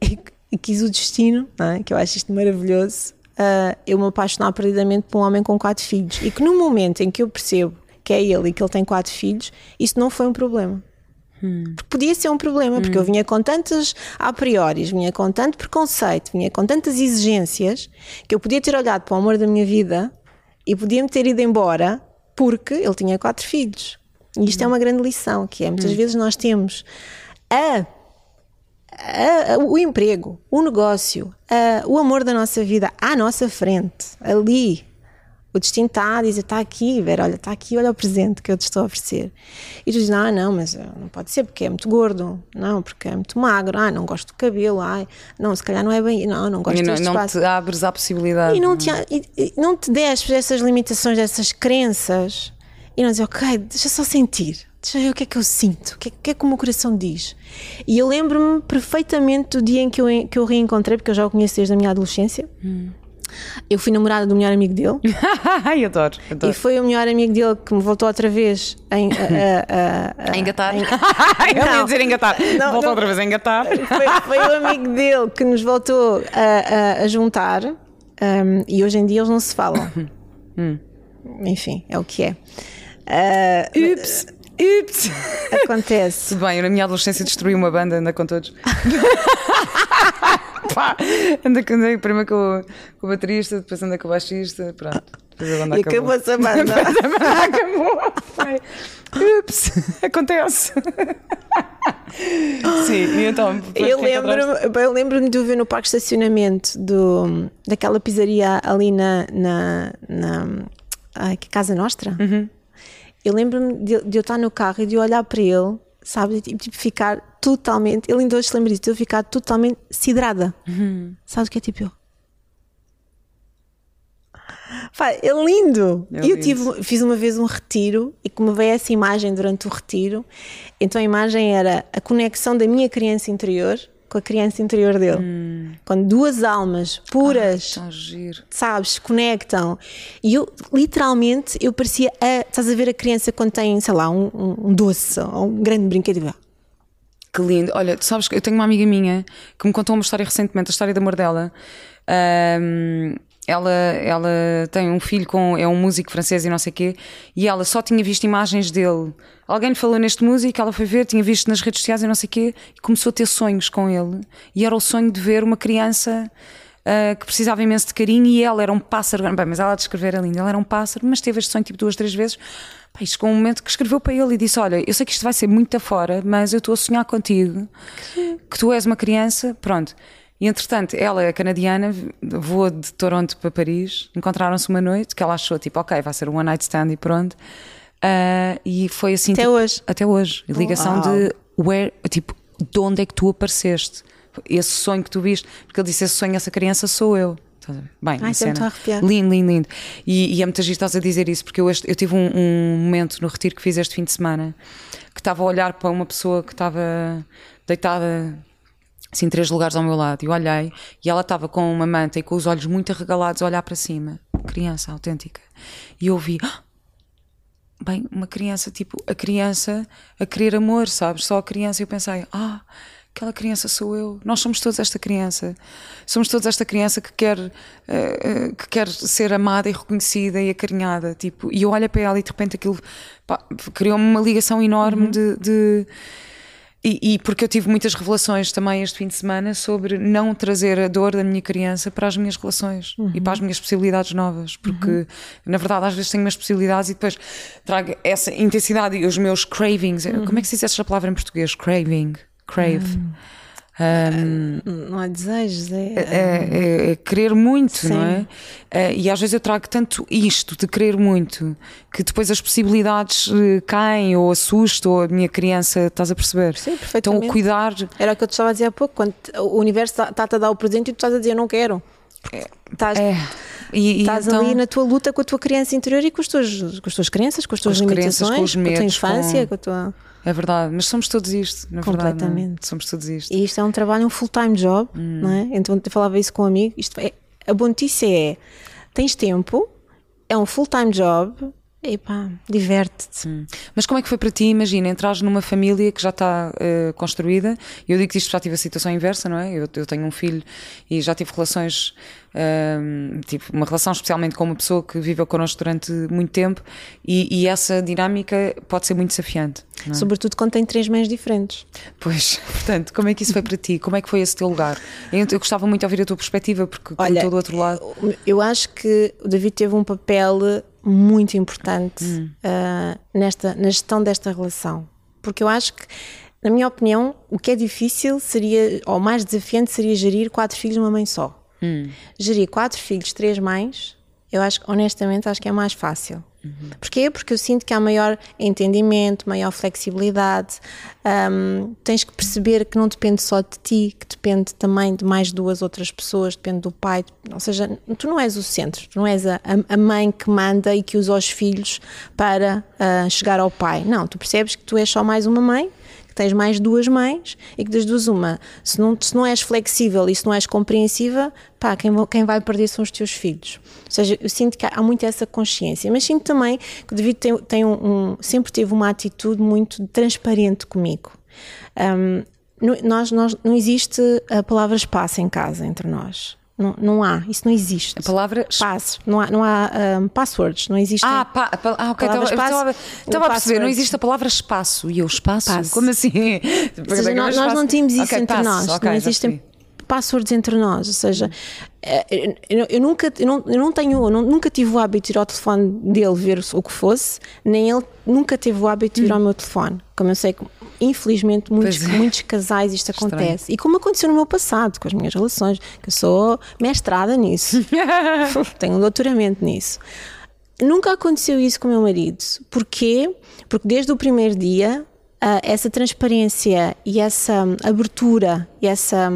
e, quis o destino, é? que eu acho isto maravilhoso, uh, eu me apaixonar perdidamente por um homem com quatro filhos. E que no momento em que eu percebo que é ele e que ele tem quatro filhos, isso não foi um problema. Hum. Porque podia ser um problema, porque hum. eu vinha com tantas a priori, vinha com tanto preconceito, vinha com tantas exigências, que eu podia ter olhado para o amor da minha vida e podia-me ter ido embora porque ele tinha quatro filhos. E isto hum. é uma grande lição, que é muitas hum. vezes nós temos a o emprego, o negócio, o amor da nossa vida à nossa frente, ali. O destino está a dizer: está aqui, Vera, olha, está aqui, olha o presente que eu te estou a oferecer. E tu dizes: não, não, mas eh, não pode ser porque é muito gordo, não, porque é muito magro, ah, não gosto do cabelo, ai, não, se calhar não é bem, não, não gosto e não, não espaço. te abres à possibilidade. E não te, e, e não te des essas limitações, essas crenças, e não dizes: ok, deixa só sentir deixa ver o que é que eu sinto, o que é, que, é que o meu coração diz. E eu lembro-me perfeitamente do dia em que eu, que eu reencontrei, porque eu já o conheço desde a minha adolescência. Hum. Eu fui namorada do melhor amigo dele. [LAUGHS] Ai, adoro, adoro. E foi o melhor amigo dele que me voltou outra vez a, a, a, a engatar. a- [LAUGHS] Eu ia dizer engatar. Não, Volta não. outra vez a engatar. foi, foi o amigo dele que nos voltou a, a- a juntar um, e hoje em dia eles não se falam. [COUGHS] Hum. Enfim, é o que é. Ah, Ups, ups. acontece. Tudo [LAUGHS] bem, eu na minha adolescência destruí uma banda, anda com todos. [LAUGHS] Pá, anda com- andei primeiro com, o- com o baterista, depois andei com o baixista, pronto. Depois a banda E acabou. acabou-se a banda. [LAUGHS] Depois a banda acabou. Foi. Ups, acontece. [LAUGHS] Sim, e então. Eu é lembro-me eu lembro de o ver no parque de estacionamento do, daquela pizzaria ali na, na, na ai, que Casa Nostra. Uhum. Eu lembro-me de, de eu estar no carro e de eu olhar para ele, sabe, e tipo, tipo, ficar totalmente. Ele ainda hoje se lembra disso, eu ficar totalmente sidrada. Uhum. Sabe o que é tipo eu? Pá, é lindo! Eu lindo. tive, fiz uma vez um retiro e como veio essa imagem durante o retiro, então a imagem era a conexão da minha criança interior com a criança interior dele. Hum. Quando duas almas puras, giro. sabes, conectam. E eu, literalmente, eu parecia a. Estás a ver a criança quando tem, sei lá, um, um- um doce ou um grande brinquedo. Que lindo. Olha, tu sabes que eu tenho uma amiga minha que me contou uma história recentemente, a história de amor dela. Ahm, ela, ela tem um filho com. é um músico francês e não sei o quê, e ela só tinha visto imagens dele. Alguém lhe falou neste músico, ela foi ver, tinha visto nas redes sociais e não sei quê, e começou a ter sonhos com ele. E era o sonho de ver uma criança. ah, que precisava imenso de carinho e ela era um pássaro. Bem, mas ela a descrever é linda. Ela era um pássaro, mas teve este sonho tipo duas, três vezes. Pá, e chegou um momento que escreveu para ele e disse: Olha, eu sei que isto vai ser muito afora, mas eu estou a sonhar contigo, que tu és uma criança. Pronto. E entretanto, ela é canadiana, voou de Toronto para Paris, encontraram-se uma noite que ela achou tipo, ok, vai ser um one night stand e pronto. Ah, e foi assim. Até tipo, hoje. Até hoje. Ligação Uau. de where, tipo, de onde é que tu apareceste? Esse sonho que tu viste, porque ele disse: esse sonho, essa criança sou eu. Ver? Bem, Ai, é muito cena. Lindo, lindo, lindo. E, e é gente estás a dizer isso, porque eu, este- eu tive um, um momento no retiro que fiz este fim de semana que estava a olhar para uma pessoa que estava deitada assim, três lugares ao meu lado. E eu olhei e ela estava com uma manta e com os olhos muito arregalados a olhar para cima. Criança autêntica. E eu ouvi. "Ah!" Bem, uma criança, tipo, a criança a querer amor, sabes? Só a criança. E eu pensei, ah, aquela criança sou eu. Nós somos todos esta criança. Somos todos esta criança que quer, eh, eh, que quer ser amada e reconhecida e acarinhada. Tipo, e eu olho para ela e de repente aquilo pá, criou-me uma ligação enorme de. de- e, e porque eu tive muitas revelações também este fim de semana sobre não trazer a dor da minha criança para as minhas relações e para as minhas possibilidades novas, porque na verdade às vezes tenho umas possibilidades e depois trago essa intensidade e os meus cravings. Como é que se diz essa palavra em português? Craving, crave. Um, Não há desejos, é. é, é- é querer muito, Sim. não é? Eh, E às vezes eu trago tanto isto de querer muito que depois as possibilidades eh, caem ou assusto ou a minha criança, estás a perceber? Sim, Então perfeitamente. o cuidar Era o que eu te estava a dizer há pouco, quando o universo está-te a dar o presente e tu estás a dizer não quero. Estás, é. E, e estás então, ali na tua luta com a tua criança interior e com as tuas, com as tuas crenças, com as tuas as crenças, limitações, com os a tua medos, infância, com- com a tua. É verdade, mas somos todos isto, na verdade. é? Completamente. Somos todos isto. E isto é um trabalho, um full-time job, Hum. não é? Então eu falava isso com um amigo. Isto é, a boa notícia é: tens tempo, é um full-time job, e pá, diverte-te. Mas como é que foi para ti? Imagina, entrares numa família que já está eh, construída. Eu digo que isto já tive a situação inversa, não é? Eu, eu tenho um filho e já tive relações, ehm, tive uma relação especialmente com uma pessoa que viveu connosco durante muito tempo e, e essa dinâmica pode ser muito desafiante. é? Sobretudo quando tem três mães diferentes. Pois, [LAUGHS] portanto, como é que isso foi para ti? Como é que foi esse teu lugar? Eu, eu gostava muito de ouvir a tua perspectiva, porque Olha, estou do outro lado. Eu acho que o David teve um papel muito importante ah, nesta, na gestão desta relação. Porque eu acho que, na minha opinião, o que é difícil seria, ou mais desafiante, seria gerir quatro filhos numa mãe só. Gerir quatro filhos, três mães, eu acho que, honestamente, acho que é mais fácil. Porquê? Porque eu sinto que há maior entendimento, maior flexibilidade. Hum, tens que perceber que não depende só de ti, que depende também de mais duas outras pessoas, depende do pai. Ou seja, tu não és o centro, tu não és a, a- mãe que manda e que usa os filhos para ah, chegar ao pai. Não, tu percebes que tu és só mais uma mãe tens mais duas mães e que das duas uma, se não, se não és flexível e se não és compreensiva, pá, quem, quem vai perder são os teus filhos. Ou seja, eu sinto que há, muito essa consciência, mas sinto também que o David tem, tem um, um, sempre teve uma atitude muito transparente comigo. Um, nós, nós, não existe a palavra espaço em casa entre nós. Não, não há, isso não existe. A palavra espaço, não há, não há um, passwords, não existe. Ah, pa, pa, ah ok, estava, estava, a perceber, não existe a palavra espaço. E eu espaço, passo. como assim? [LAUGHS] Seja, nós, nós, não tínhamos isso okay, entre passo, nós, okay, não existem passwords entre nós, ou seja, eh, eu, eu nunca, eu não, eu não tenho, eu nunca tive o hábito de ir ao telefone dele ver o que fosse, nem ele nunca teve o hábito de ir hum. ao meu telefone, como eu sei que infelizmente muitos, é. muitos casais isto Estranho. acontece e como aconteceu no meu passado com as minhas relações, que eu sou mestrada nisso, [LAUGHS] tenho um doutoramento nisso. Nunca aconteceu isso com o meu marido. Porquê? Porque desde o primeiro dia, uh, essa transparência e essa abertura e essa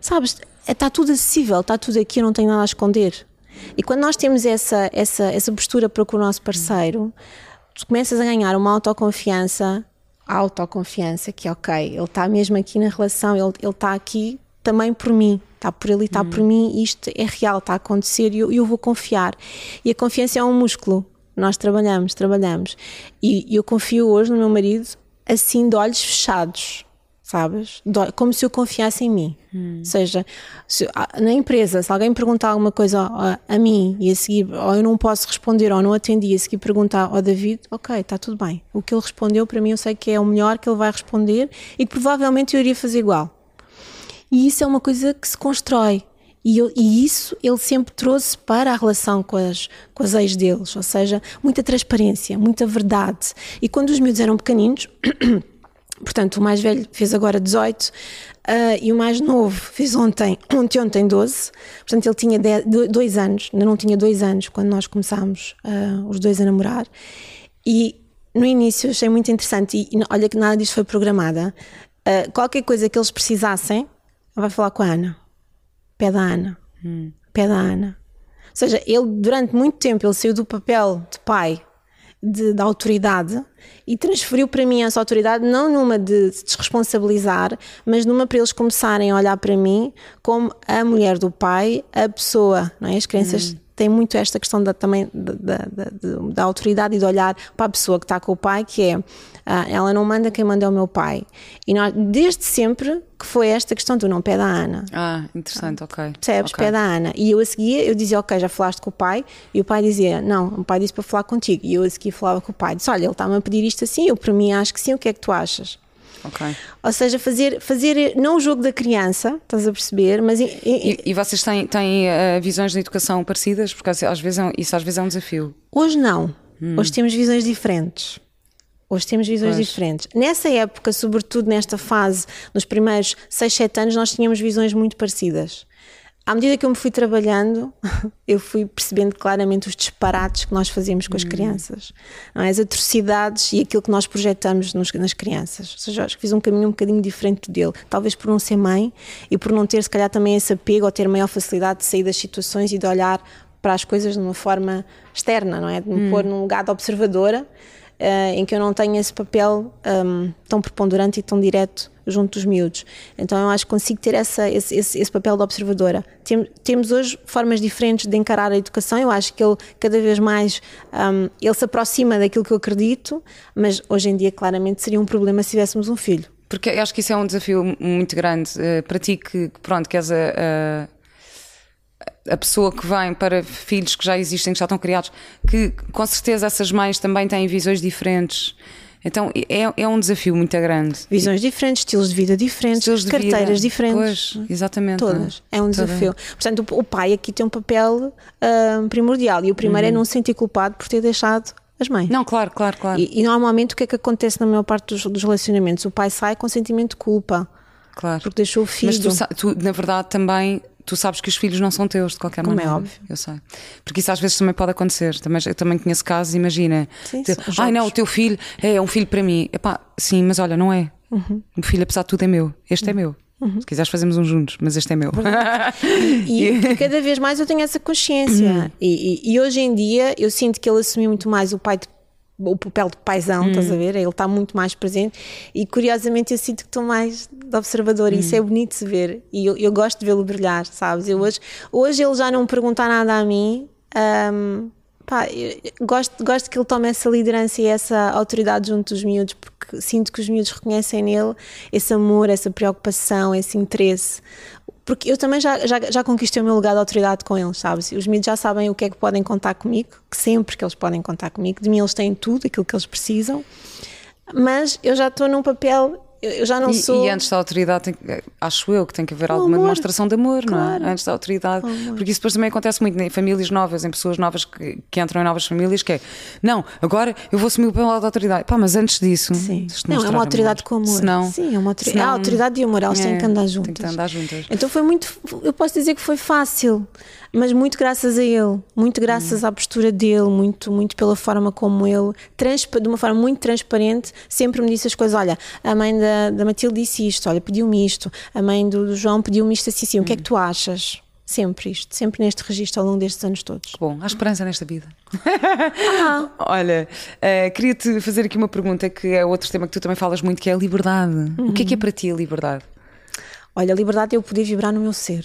sabes, está é, tudo acessível, está tudo aqui, eu não tenho nada a esconder. E quando nós temos essa, essa, essa postura para com o nosso parceiro, tu começas a ganhar uma autoconfiança, autoconfiança, que ok, ele está mesmo aqui na relação, ele, ele está aqui também por mim, está por ele, está hum. por mim, isto é real, está a acontecer e eu, eu vou confiar. E a confiança é um músculo, nós trabalhamos, trabalhamos. E eu confio hoje no meu marido assim de olhos fechados sabes? Como se eu confiasse em mim. Hum. Ou seja, se, na empresa, se alguém perguntar alguma coisa a, a, mim e a seguir, ou eu não posso responder ou não atendi, a seguir perguntar ao David, ok, está tudo bem. O que ele respondeu para mim eu sei que é o melhor que ele vai responder e que provavelmente eu iria fazer igual. E isso é uma coisa que se constrói. E, eu, e, isso ele sempre trouxe para a relação com as, com as ex deles, ou seja, muita transparência, muita verdade. E quando os miúdos eram pequeninos, [CLEARS THROAT] Portanto, o mais velho fez agora 18 uh, e o mais novo fez ontem, [COUGHS] ontem, ontem 12. Portanto, ele tinha 10, dois anos, ainda não tinha dois anos quando nós começámos uh, os dois a namorar. E no início achei muito interessante, e, e olha que nada disto foi programada. Uh, qualquer coisa que eles precisassem, vai falar com a Ana. Pé da Ana. Hum. Pé da Ana. Ou seja, ele durante muito tempo ele saiu do papel de pai de, de autoridade e transferiu para mim essa autoridade não numa de se desresponsabilizar, mas numa para eles começarem a olhar para mim como a mulher do pai, a pessoa, não é? As crianças hum. Têm muito esta questão da, também da, da, da, autoridade e de olhar para a pessoa que está com o pai, que é ah, ela não manda, quem manda é o meu pai. E nós, desde sempre, que foi esta questão do não pé da Ana. Ah, interessante, ok. Percebes? Okay. Pé da Ana. E eu a seguir, eu dizia, ok, já falaste com o pai? E o pai dizia, não, o pai disse para falar contigo. E eu a seguir falava com o pai. Disse, olha, ele está-me a pedir isto assim, eu para mim acho que sim, o que é que tu achas? Okay. Ou seja, fazer, fazer não o jogo da criança, estás a perceber, mas. E, e, e vocês têm, têm uh, visões de educação parecidas? Porque às vezes é, isso às vezes é um desafio. Hoje não. Hum. Hoje temos visões diferentes. Hoje temos visões pois. diferentes. Nessa época, sobretudo nesta fase, nos primeiros 6, 7 anos, nós tínhamos visões muito parecidas. À medida que eu me fui trabalhando, [LAUGHS] eu fui percebendo claramente os disparates que nós fazíamos com as hum. crianças, é? as atrocidades e aquilo que nós projetamos nos, nas crianças. Ou seja, acho que fiz um caminho um bocadinho diferente dele, talvez por não ser mãe e por não ter, se calhar, também esse apego ou ter maior facilidade de sair das situações e de olhar para as coisas de uma forma externa, não é? De me hum. pôr num lugar de observadora uh, em que eu não tenho esse papel um, tão preponderante e tão direto junto dos miúdos. Então eu acho que consigo ter essa, esse, esse, esse papel de observadora. Tem, temos hoje formas diferentes de encarar a educação. Eu acho que ele cada vez mais um, ele se aproxima daquilo que eu acredito, mas hoje em dia claramente seria um problema se tivéssemos um filho. Porque eu acho que isso é um desafio muito grande uh, para ti que, pronto, que és a, a a pessoa que vem para filhos que já existem, que já estão criados, que com certeza essas mães também têm visões diferentes. Então é, é um desafio muito grande. Visões diferentes, estilos de vida diferentes, de carteiras vida. diferentes. Pois, exatamente. Todas. É um desafio. Portanto, o, pai aqui tem um papel uh, primordial e o primeiro é uhum. é não se sentir culpado por ter deixado as mães. Não, claro, claro, claro. E, e, normalmente o que é que acontece na maior parte dos, dos relacionamentos? O pai sai com sentimento de culpa. Claro. Porque deixou o filho. Mas tu, tu, na verdade, também tu sabes que os filhos não são teus de qualquer Como é maneira. Como é óbvio. Eu sei. Porque isso às vezes também pode acontecer. Também, eu também conheço casos, imagina. Sim, te, Ai não, o teu filho é um filho para mim. Epá, sim, mas olha, não é. Uhum. O filho, apesar de tudo, é meu. Este uhum. é meu. Uhum. Se quiseres, fazemos um juntos, mas este é meu. [LAUGHS] e, e cada vez mais eu tenho essa consciência. [CLEARS THROAT] E, e, e, hoje em dia eu sinto que ele assumiu muito mais o pai de o papel de paisão, Hum. estás a ver? Ele está muito mais presente e curiosamente eu sinto que estou mais de observador e isso Hum. é bonito de se ver e eu, eu gosto de vê-lo brilhar, sabes? Eu hoje, hoje ele já não pergunta nada a mim. hum, pá, gosto, gosto que ele tome essa liderança e essa autoridade junto dos miúdos, porque sinto que os miúdos reconhecem nele esse amor, essa preocupação, esse interesse. Porque eu também já, já, já conquistei o meu lugar de autoridade com eles, sabes? Os miúdos já sabem o que é que podem contar comigo, que sempre que eles podem contar comigo. De mim eles têm tudo, aquilo que eles precisam. Mas eu já estou num papel, eu, eu já não E, sou. e antes da autoridade, tem acho eu que tem que haver O alguma amor. demonstração de amor, não Claro. é? Antes da autoridade. Porque isso depois também acontece muito em famílias novas, em pessoas novas que, que entram em novas famílias, que é não, agora eu vou assumir o papel da autoridade. Pá, mas antes disso. Sim. Não, é uma autoridade amor. com amor. Senão, Sim, é uma autoridade. senão- É a autoridade e o amor, elas têm É, que andar têm juntas. que andar juntas. Então foi muito, eu posso dizer que foi fácil, mas muito graças a ele, muito graças à postura dele, muito, muito pela forma como ele, de uma forma muito transparente, sempre me disse as coisas. Olha, a mãe da, da Matilde disse isto, olha, pediu-me isto, a mãe do, do João pediu-me isto assim, assim, o que é que tu achas? Sempre isto, sempre neste registro ao longo destes anos todos. Bom, há esperança nesta vida. Ah, [LAUGHS] Olha, eh, queria-te fazer aqui uma pergunta que é outro tema que tu também falas muito, que é a liberdade. O que é que é Uhum. para ti a liberdade? Olha, a liberdade é eu poder vibrar no meu ser,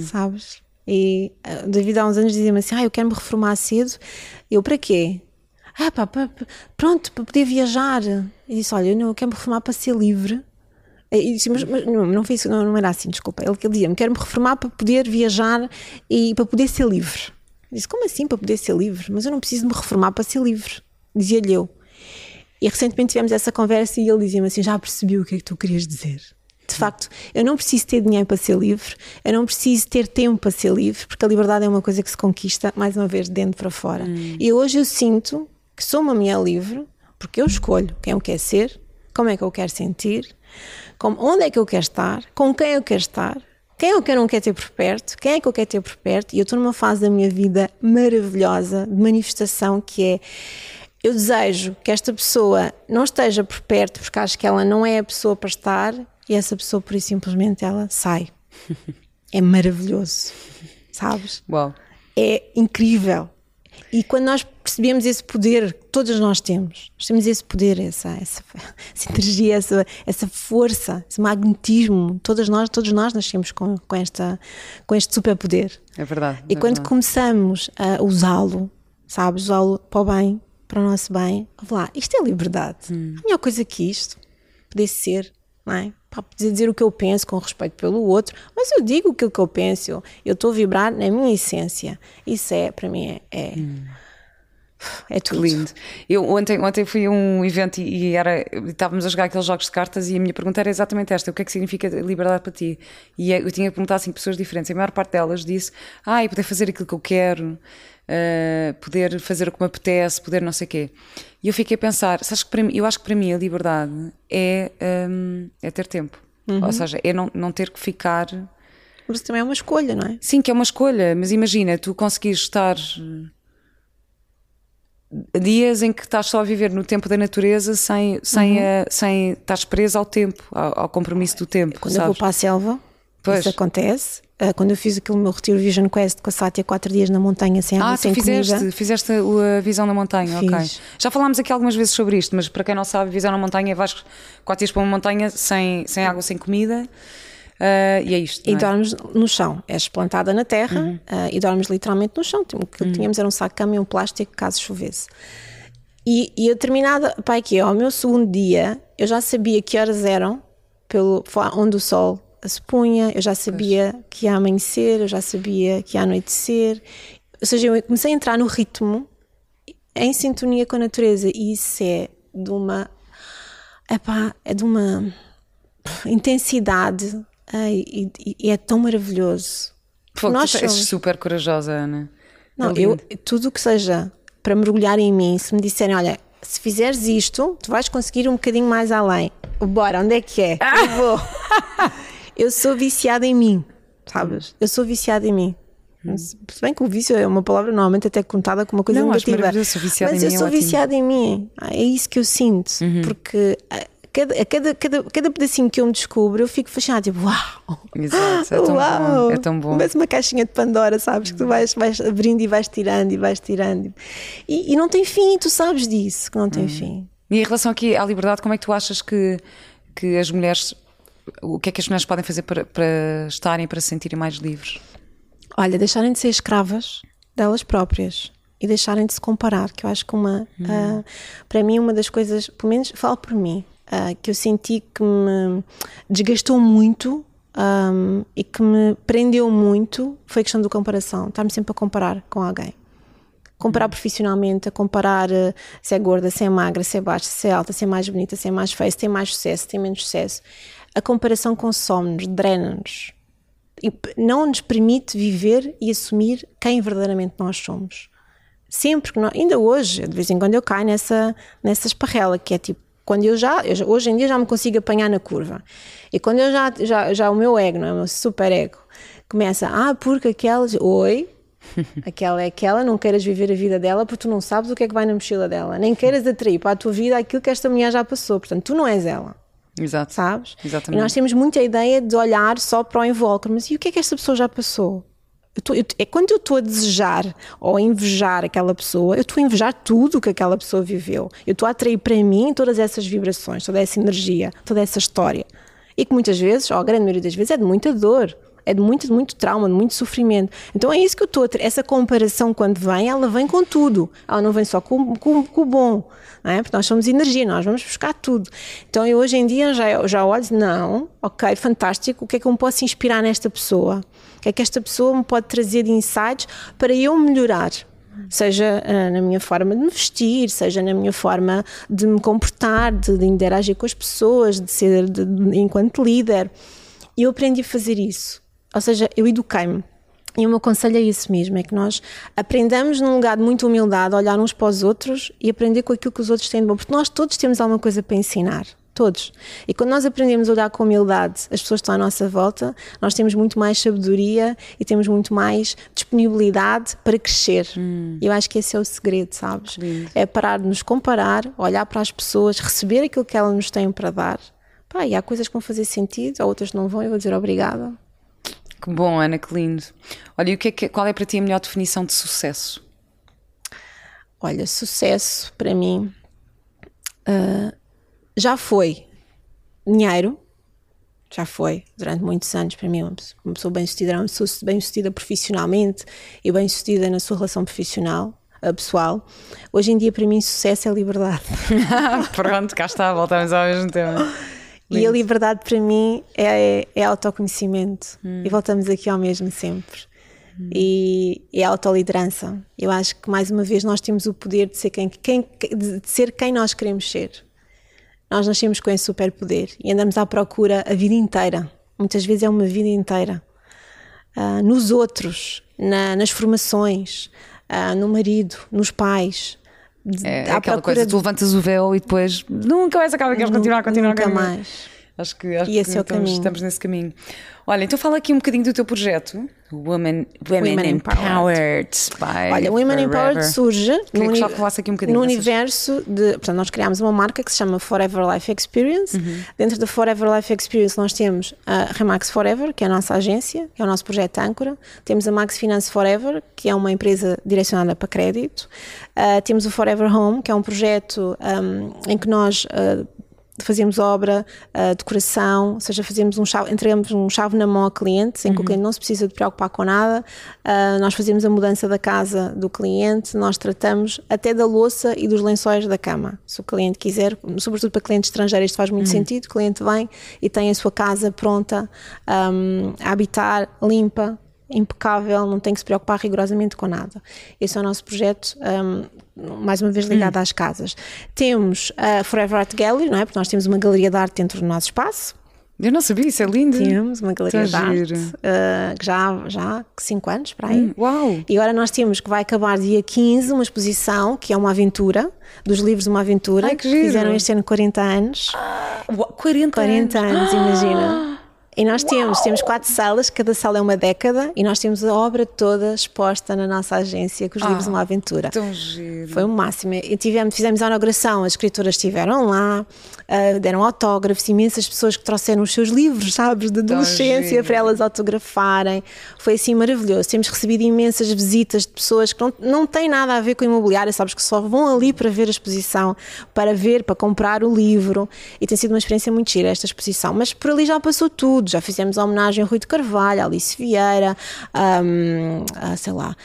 sabes? E ah, David há uns anos dizia-me assim: Ah, eu quero me reformar cedo. Eu, para quê? Ah, pá, pá, pronto, para poder viajar. E disse: Olha, eu, não, quero me reformar para ser livre. E disse, mas, mas não, não, foi não, não era assim, desculpa. Ele, ele dizia-me: Quero me reformar para poder viajar e para poder ser livre. Eu disse: Como assim para poder ser livre? Mas eu não preciso me reformar para ser livre. Dizia-lhe eu. E recentemente tivemos essa conversa e ele dizia-me assim: Já percebi o que é que tu querias dizer. De facto, eu não preciso ter dinheiro para ser livre, eu não preciso ter tempo para ser livre, porque a liberdade é uma coisa que se conquista, mais uma vez, de dentro para fora. E hoje eu sinto que sou uma mulher livre, porque eu escolho quem eu quero ser, como é que eu quero sentir, como, onde é que eu quero estar, com quem eu quero estar, quem eu quero não quero ter por perto, quem é que eu quero ter por perto, e eu estou numa fase da minha vida maravilhosa de manifestação que é eu desejo que esta pessoa não esteja por perto porque acho que ela não é a pessoa para estar e essa pessoa por isso simplesmente ela sai. É maravilhoso, sabes? Uau. É incrível. E quando nós percebemos esse poder todos nós temos, nós temos esse poder, essa, essa, essa energia, essa, essa força, esse magnetismo, todas nós, todos nós nascemos com, com, esta, com este superpoder. É verdade. E é quando verdade. começamos a usá-lo, sabes, usá-lo para o bem, para o nosso bem, lá, isto é liberdade. Hum. A melhor coisa que isto, poder ser, não é? Para poder dizer o que eu penso com respeito pelo outro, mas eu digo aquilo que eu penso, eu- eu estou a vibrar na minha essência. Isso é, para mim, é, é, é Que tudo. lindo. Eu ontem, ontem fui a um evento e, e era, estávamos a jogar aqueles jogos de cartas e a minha pergunta era exatamente esta: o que é que significa liberdade para ti? E eu tinha perguntado assim pessoas diferentes. E a maior parte delas disse: Ah, e poder fazer aquilo que eu quero, eh, poder fazer o que me apetece, poder não sei o quê. E eu fiquei a pensar: sabes que para mim, eu acho que para mim a liberdade é, hum, é ter tempo. Ou seja, é não, não ter que ficar. Mas também é uma escolha, não é? Sim, que é uma escolha, mas imagina, tu conseguires estar eh, dias em que estás só a viver no tempo da natureza sem, sem, a- sem estás presa ao tempo, ao, ao compromisso do tempo. Quando eu vou sabes? para a selva, Pois. isso acontece. Ah, quando eu fiz aquele meu retiro Vision Quest com a Sátia, quatro dias na montanha sem água, Ah, sem fizeste, comida. fizeste a, visão da montanha, ok. Fiz. Já falámos aqui algumas vezes sobre isto, mas para quem não sabe, visão na montanha é vais quatro dias para uma montanha sem, sem água, sem comida, ah, e é isto. E é? dormes no chão, és plantada na terra Uhum. ah, e dormes literalmente no chão. O que tínhamos era um saco de cama e um plástico caso chovesse. E, e a determinada, pai, que é ao meu segundo dia, eu já sabia que horas eram, pelo, onde o sol se punha, eu já sabia que ia amanhecer, eu já sabia que ia anoitecer. Ou seja, eu comecei a entrar no ritmo em sintonia com a natureza e isso é de uma. Epá, é de uma intensidade ai, e, e- é tão maravilhoso. Fogo, Nós tu és somos- super corajosa, Ana. Não, É eu, tudo o que seja para mergulhar em mim, se me disserem, olha, se fizeres isto, tu vais conseguir um bocadinho mais além. Bora, onde é que é? [LAUGHS] Eu vou. Eu sou viciada em mim, sabes? Eu sou viciada em mim. Se bem que o vício é uma palavra normalmente até contada como uma coisa Não, acho negativa. maravilhoso, sou viciada Mas em eu mim é sou viciada em mim. Ah, É isso que eu sinto. Porque ah, cada, a cada, cada, cada pedacinho que eu me descubro, eu fico fascinada, tipo, uau! Exato, é tão uau! bom. É tão bom. Parece uma caixinha de Pandora, sabes? Que tu vais, vais abrindo e vais tirando e vais tirando. E, e não tem fim, tu sabes disso, que não tem fim. E em relação aqui à liberdade, como é que tu achas que, que as mulheres. O que é que as mulheres podem fazer para, para estarem, para se sentirem mais livres? Olha, deixarem de ser escravas delas próprias e deixarem de se comparar, que eu acho que uma, uh, para mim, uma das coisas, pelo menos falo por mim, uh, que eu senti que me desgastou muito um, e que me prendeu muito foi a questão da comparação, estar-me sempre a comparar com alguém. Comparar profissionalmente, a comparar uh, se é gorda, se é magra, se é baixa, se é alta, se é mais bonita, se é mais feia, se tem mais sucesso, se tem menos sucesso. A comparação consome-nos, drena-nos e não nos permite viver e assumir quem verdadeiramente nós somos. Sempre que nós, ainda hoje, de vez em quando eu caio nessa, nessa esparrela, que é tipo, quando eu já, eu, hoje em dia já me consigo apanhar na curva. E quando eu já, já, já o meu ego, não é? o meu super ego, começa, ah, porque aquelas, oi, [LAUGHS] aquela é aquela, não queiras viver a vida dela porque tu não sabes o que é que vai na mochila dela, nem queiras atrair para a tua vida aquilo que esta mulher já passou, portanto, tu não és ela. Exato. Sabes? Exatamente. E nós temos muita ideia de olhar só para o invólucro, mas e o que é que esta pessoa já passou? Eu tô, eu, é quando eu estou a desejar ou a invejar aquela pessoa, eu estou a invejar tudo o que aquela pessoa viveu. Eu estou a atrair para mim todas essas vibrações, toda essa energia, toda essa história. E que muitas vezes, ou a grande maioria das vezes, é de muita dor, é de muito, muito trauma, de muito sofrimento. Então é isso que eu estou a ter. Essa comparação, quando vem, ela vem com tudo. Ela não vem só com, com, com o bom. É? Porque nós somos energia, nós vamos buscar tudo. Então eu hoje em dia já, já olho, não, ok, fantástico, o que é que eu me posso inspirar nesta pessoa? O que é que esta pessoa me pode trazer de insights para eu melhorar? Seja uh, na minha forma de me vestir, seja na minha forma de me comportar, de, de interagir com as pessoas, de ser de, de, enquanto líder. E eu aprendi a fazer isso. Ou seja, eu eduquei-me. E o meu conselho é isso mesmo: é que nós aprendamos num lugar de muita humildade, olhar uns para os outros e aprender com aquilo que os outros têm de bom, porque nós todos temos alguma coisa para ensinar. Todos. E quando nós aprendemos a olhar com humildade as pessoas que estão à nossa volta, nós temos muito mais sabedoria e temos muito mais disponibilidade para crescer. Hum. Eu acho que esse é o segredo, sabes? Lindo. É parar de nos comparar, olhar para as pessoas, receber aquilo que elas nos têm para dar. Pá, e há coisas que vão fazer sentido, há outras que não vão, eu vou dizer obrigada. Que bom, Ana, que lindo. Olha, e o que é que, qual é para ti a melhor definição de sucesso? Olha, sucesso para mim uh, já foi dinheiro, já foi durante muitos anos para mim. Uma pessoa bem-sucedida era uma pessoa bem-sucedida profissionalmente e bem-sucedida na sua relação profissional. uh, Pessoal, hoje em dia para mim sucesso é liberdade. [LAUGHS] Pronto, cá está, voltamos ao mesmo tema. E a liberdade para mim é, é autoconhecimento. Hum. E voltamos aqui ao mesmo sempre. E é a autoliderança. Eu acho que mais uma vez nós temos o poder de ser quem, quem, de ser quem nós queremos ser. Nós nascemos com esse superpoder e andamos à procura a vida inteira. Muitas vezes é uma vida inteira. Ah, nos outros, na- nas formações, ah, no marido, nos pais. É aquela procura coisa, tu levantas o véu e depois nunca mais acaba, queres continuar, continuar, Nunca mais. Acho que, acho que é estamos, estamos nesse caminho. Olha, então fala aqui um bocadinho do teu projeto, Women, Women, Women Empowered. by Olha, Women Forever. Empowered surge Queria no, que falasse aqui um bocadinho no dessas- universo de. Portanto, nós criámos uma marca que se chama Forever Life Experience. Uhum. Dentro da Forever Life Experience, nós temos a Remax Forever, que é a nossa agência, que é o nosso projeto âncora. Temos a Max Finance Forever, que é uma empresa direcionada para crédito. Ah, temos o Forever Home, que é um projeto ahm, em que nós. ah, fazemos obra, ah, decoração, ou seja, fazemos um chave, entregamos um chave na mão ao cliente, em que o cliente não se precisa de preocupar com nada. Ah, nós fazemos a mudança da casa do cliente, nós tratamos até da louça e dos lençóis da cama. Se o cliente quiser, sobretudo para clientes estrangeiros, isto faz muito sentido. O cliente vem e tem a sua casa pronta ahm, a habitar, limpa, impecável, não tem que se preocupar rigorosamente com nada. Esse é o nosso projeto, um, mais uma vez ligado às casas. Temos a Forever Art Gallery, não é? Porque nós temos uma galeria de arte dentro do nosso espaço. Eu não sabia, isso é lindo. Temos uma galeria Está de arte, uh, que já, já há 5 anos, para aí. Hum, Uau! E agora nós temos que vai acabar dia 15 uma exposição que é uma aventura, dos livros de uma aventura, Ai, que giro. fizeram este ano 40 anos. Ua- 40, 40 anos, imagina. E nós temos, temos quatro salas, cada sala é uma década, e nós temos a obra toda exposta na nossa agência com os livros de uma aventura. Tão giro. Foi o máximo. E tivemos, fizemos a inauguração, as escritoras estiveram lá, uh, deram autógrafos, imensas pessoas que trouxeram os seus livros, [LAUGHS] sabes, de adolescência para elas autografarem. Foi assim maravilhoso. Temos recebido imensas visitas de pessoas que não, não têm nada a ver com imobiliário, sabes, que só vão ali para ver a exposição, para ver, para comprar o livro. E tem sido uma experiência muito gira esta exposição. Mas por ali já passou tudo tudo. Já fizemos a homenagem a Rui de Carvalho, a Alice Vieira, um, a, sei lá,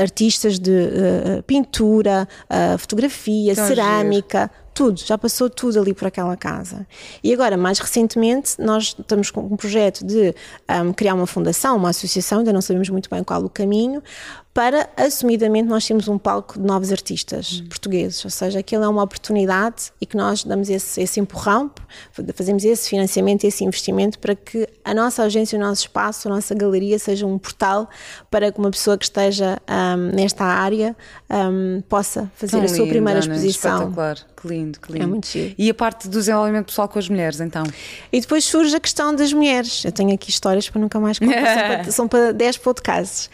artistas de uh, pintura, uh, fotografia, cerâmica. Giro tudo, já passou tudo ali por aquela casa. E agora, mais recentemente, nós estamos com um projeto de um, criar uma fundação, uma associação, ainda não sabemos muito bem qual o caminho, para, assumidamente, nós temos um palco de novos artistas hum. portugueses, ou seja, aquilo é uma oportunidade e que nós damos esse, esse empurrão, fazemos esse financiamento, esse investimento para que a nossa agência, o nosso espaço, a nossa galeria seja um portal para que uma pessoa que esteja um, nesta área um, possa fazer Tão a sua primeira exposição. Espetacular, que lindo, que lindo. É muito giro. E a parte do desenvolvimento pessoal com as mulheres, então? E depois surge a questão das mulheres. Eu tenho aqui histórias para nunca mais contar, são, [LAUGHS] para, são para 10 podcasts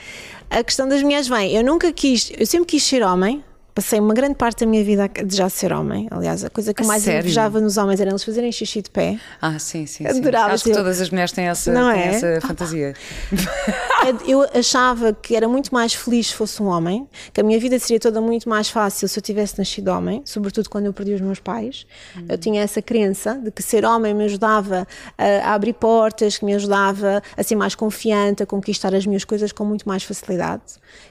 a questão das mulheres vem. Eu nunca quis, eu sempre quis ser homem, Passei uma grande parte da minha vida a desejar ser homem. Aliás, a coisa que mais Sério? invejava nos homens era eles fazerem xixi de pé. Ah, sim, sim. Adorava. Sim. Acho que todas as mulheres têm essa, não têm é? essa fantasia. [LAUGHS] eu achava que era muito mais feliz se fosse um homem, que a minha vida seria toda muito mais fácil se eu tivesse nascido homem, sobretudo quando eu perdi os meus pais. Hum. Eu tinha essa crença de que ser homem me ajudava a abrir portas, que me ajudava a ser mais confiante, a conquistar as minhas coisas com muito mais facilidade.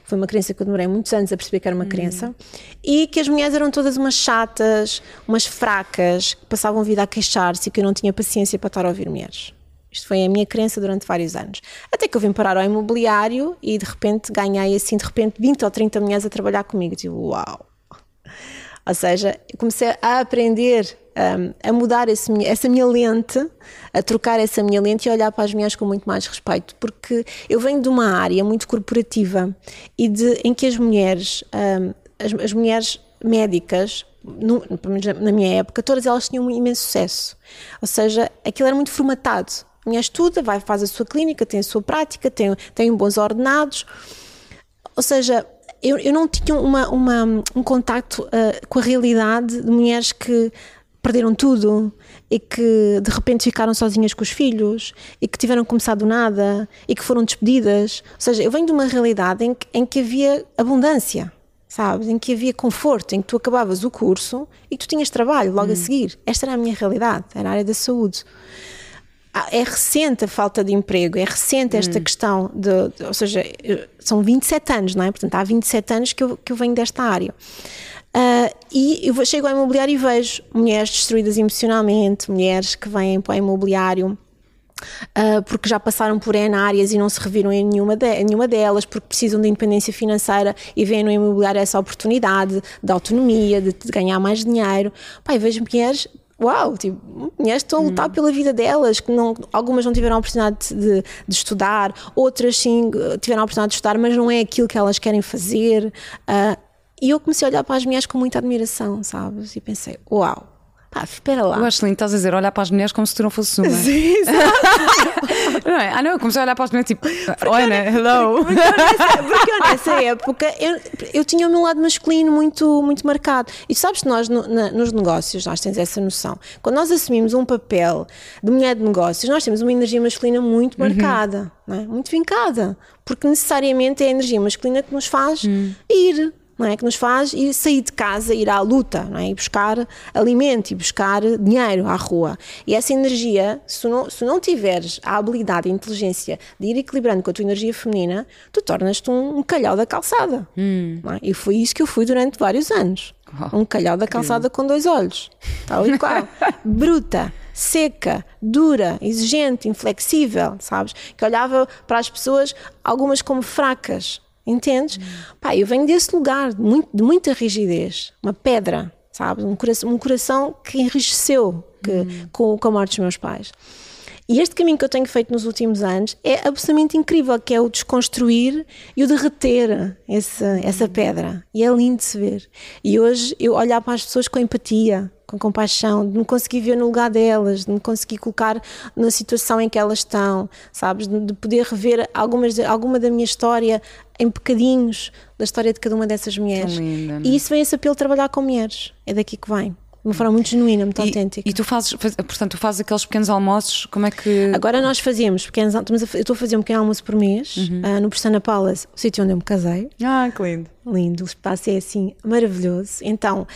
Foi uma crença que eu demorei muitos anos a perceber que era uma hum. crença e que as mulheres eram todas umas chatas, umas fracas, que passavam a vida a queixar-se e que eu não tinha paciência para estar a ouvir mulheres. Isto foi a minha crença durante vários anos. Até que eu vim parar ao imobiliário e de repente ganhei assim, de repente, 20 ou 30 mulheres a trabalhar comigo. Tipo, uau! Ou seja, comecei a aprender um, a mudar esse, essa minha lente, a trocar essa minha lente e olhar para as mulheres com muito mais respeito, porque eu venho de uma área muito corporativa e de, em que as mulheres um, as, as mulheres médicas, no, na minha época, todas elas tinham um imenso sucesso. Ou seja, aquilo era muito formatado. A mulher estuda, vai, faz a sua clínica, tem a sua prática, tem, tem bons ordenados. Ou seja, eu, eu não tinha uma, uma um contacto uh, com a realidade de mulheres que perderam tudo e que de repente ficaram sozinhas com os filhos e que tiveram começado do nada e que foram despedidas. Ou seja, eu venho de uma realidade em que, em que havia abundância sabes? Em que havia conforto, em que tu acabavas o curso e tu tinhas trabalho logo hum. a seguir. Esta era a minha realidade, era a área da saúde. Ah, é recente a falta de emprego, é recente esta hum. questão de, de, Ou seja, são 27 anos, não é? Portanto, há 27 anos que eu, que eu venho desta área. Uh, e eu chego ao imobiliário e vejo mulheres destruídas emocionalmente, mulheres que vêm para o imobiliário Uh, porque já passaram por N áreas e não se reviram em nenhuma, de, em nenhuma delas, porque precisam de independência financeira e veem no imobiliário essa oportunidade de autonomia, de, de ganhar mais dinheiro. Pai, vejo mulheres uau, tipo, mulheres estão a lutar hum. pela vida delas, que não, algumas não tiveram a oportunidade de, de, estudar, outras sim tiveram a oportunidade de estudar, mas não é aquilo que elas querem fazer. Uh, e eu comecei a olhar para as mulheres com muita admiração, sabes? E pensei, uau, ah, espera lá. Eu acho lindo, estás a dizer, olhar para as mulheres como se tu não fosses uma. Sim, [LAUGHS] não é? Ah, não, eu comecei a olhar para as mulheres tipo, oi, né? Hello. [LAUGHS] Porque porque eu nessa época eu, eu tinha o meu lado masculino muito, muito marcado. E sabes que nós no, na, nos negócios, nós temos essa noção. Quando nós assumimos um papel de mulher de negócios, nós temos uma energia masculina muito uhum. marcada, uhum. é? muito vincada. Porque necessariamente é a energia masculina que nos faz uhum. ir não é? Que nos faz ir sair de casa, ir à luta, não é? E buscar alimento e buscar dinheiro à rua. E essa energia, se não, se não tiveres a habilidade e a inteligência de ir equilibrando com a tua energia feminina, tu tornas-te um, um, calhau da calçada. Hum. É? E foi isso que eu fui durante vários anos. Oh, um calhau da calçada com dois olhos. Tal e qual. [LAUGHS] Bruta seca, dura, exigente, inflexível, sabes? Que olhava para as pessoas, algumas como fracas, Entendes? Hum. Pá, eu venho desse lugar de, muita rigidez, uma pedra, sabes? Um coração, um coração que enrijeceu que, hum. com, com a morte dos meus pais. E este caminho que eu tenho feito nos últimos anos é absolutamente incrível, que é o desconstruir e o derreter esse, essa pedra. E é lindo de se ver. E hoje eu olhar para as pessoas com empatia, com compaixão, de me conseguir ver no lugar delas, de me conseguir colocar na situação em que elas estão, sabes? De poder rever algumas, alguma da minha história em bocadinhos da história de cada uma dessas mulheres. Linda, e isso vem esse apelo de trabalhar com mulheres. É daqui que vem uma forma muito genuína, muito e, autêntica. E tu fazes, portanto, tu fazes aqueles pequenos almoços, como é que. Agora nós fazemos pequenos, eu estou a fazer um pequeno almoço por mês uhum. uh, no Prestana Palace, o sítio onde eu me casei. Ah, que lindo. Lindo, o espaço é assim maravilhoso. Então,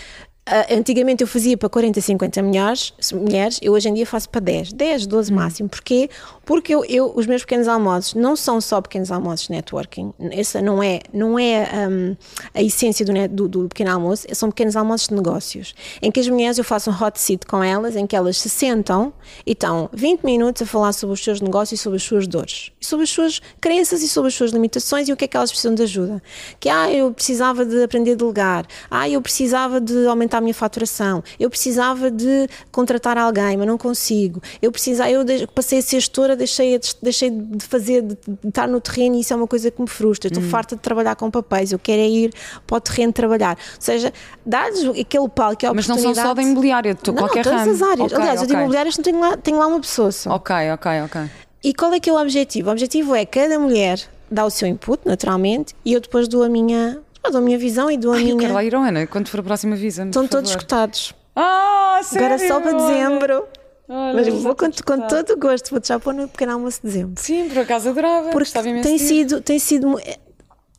antigamente eu fazia para 40, 50 mulheres, mulheres, eu hoje em dia faço para 10, 10, 12 hum. máximo. Porquê? Porque eu, eu, os meus pequenos almoços não são só pequenos almoços de networking. Essa não é, não é um, a essência do, net, do, do, pequeno almoço, são pequenos almoços de negócios. Em que as mulheres eu faço um hot seat com elas, em que elas se sentam e estão 20 minutos a falar sobre os seus negócios e sobre as suas dores, sobre as suas crenças e sobre as suas limitações e o que é que elas precisam de ajuda. Que, ah, eu precisava de aprender a delegar, ah, eu precisava de aumentar a minha faturação. Eu precisava de contratar alguém, mas não consigo. Eu precisava, eu passei a ser gestora, deixei, deixei de fazer, de, estar no terreno e isso é uma coisa que me frustra. Estou hum. farta de trabalhar com papéis, eu quero é ir para o terreno trabalhar. Ou seja, dar-lhes aquele palco, a Mas não são só da imobiliária, tu, não, qualquer todas ramo. as áreas. Okay, Aliás, okay. eu de imobiliárias não tenho lá, tenho lá uma pessoa só. Ok, ok, ok. E qual é que é o objetivo? O objetivo é cada mulher dá o seu input, naturalmente, e eu depois dou a minha eu dou a minha visão e dou a Ai, minha. Eu quero lá ir, Ana, quando for a próxima visa. Estão todos escutados. Ah, sério? Agora só para dezembro. Olha, Mas vou com, com todo o gosto, vou-te já pôr no pequeno almoço de dezembro. Sim, por acaso adorava. Porque tem sido, tem sido.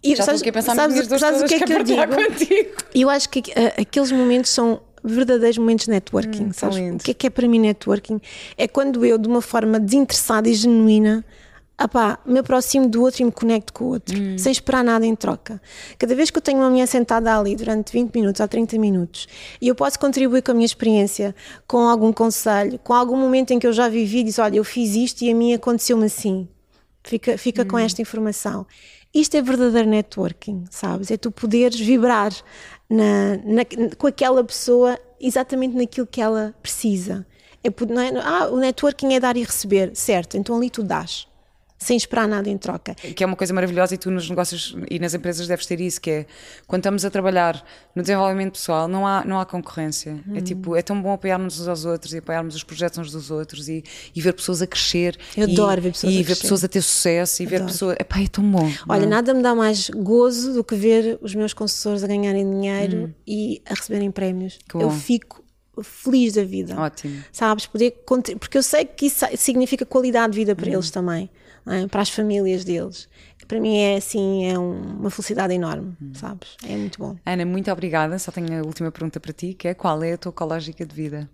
E, já sabes, estou aqui a pensar sabes, nas sabes o que é que, eu digo? Contigo. Eu acho que uh, aqueles momentos são verdadeiros momentos de networking. Hum, sabes? O que é que é para mim networking? É quando eu, de uma forma desinteressada e genuína, apá, me aproximo do outro e me conecto com o outro, hum. sem esperar nada em troca. Cada vez que eu tenho uma mulher sentada ali durante 20 minutos ou 30 minutos e eu posso contribuir com a minha experiência, com algum conselho, com algum momento em que eu já vivi e disse, olha, eu fiz isto e a mim aconteceu-me assim, fica, fica hum. com esta informação. Isto é verdadeiro networking, sabes? É tu poderes vibrar na, na, com aquela pessoa exatamente naquilo que ela precisa. É, é, ah, o networking é dar e receber, certo, então ali tu dás sem esperar nada em troca. Que é uma coisa maravilhosa e tu nos negócios e nas empresas deves ter isso, que é quando estamos a trabalhar no desenvolvimento pessoal, não há, não há concorrência. Hum. É tipo, é tão bom apoiarmos uns aos outros e apoiarmos os projetos uns dos outros e, e ver pessoas a crescer. Eu e, adoro ver pessoas e a ver pessoas a ter sucesso e adoro. ver pessoas. Epá, é tão bom. Olha, não? nada me dá mais gozo do que ver os meus consultores a ganharem dinheiro hum. e a receberem prémios. Eu fico feliz da vida. Ótimo. Sabes? Poder, porque eu sei que isso significa qualidade de vida para hum. eles também é? para as famílias deles. Para mim é assim, é um, uma felicidade enorme, hum. sabes? É muito bom. Ana, muito obrigada. Só tenho a última pergunta para ti, que é qual é a tua ecológica de vida?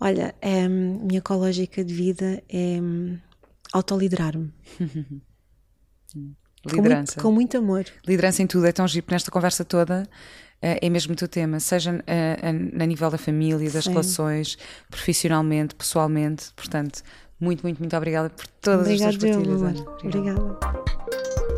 Olha, é, minha ecológica de vida é hum, autoliderar-me. Liderança. Com muito, com muito, amor. Liderança em tudo. É tão giro nesta conversa toda eh, é mesmo o teu tema, seja a, eh, a, a nível da família, das Sim. relações, profissionalmente, pessoalmente. Portanto, muito, muito, muito obrigada por todas as tuas partilhas. Obrigada. Obrigada.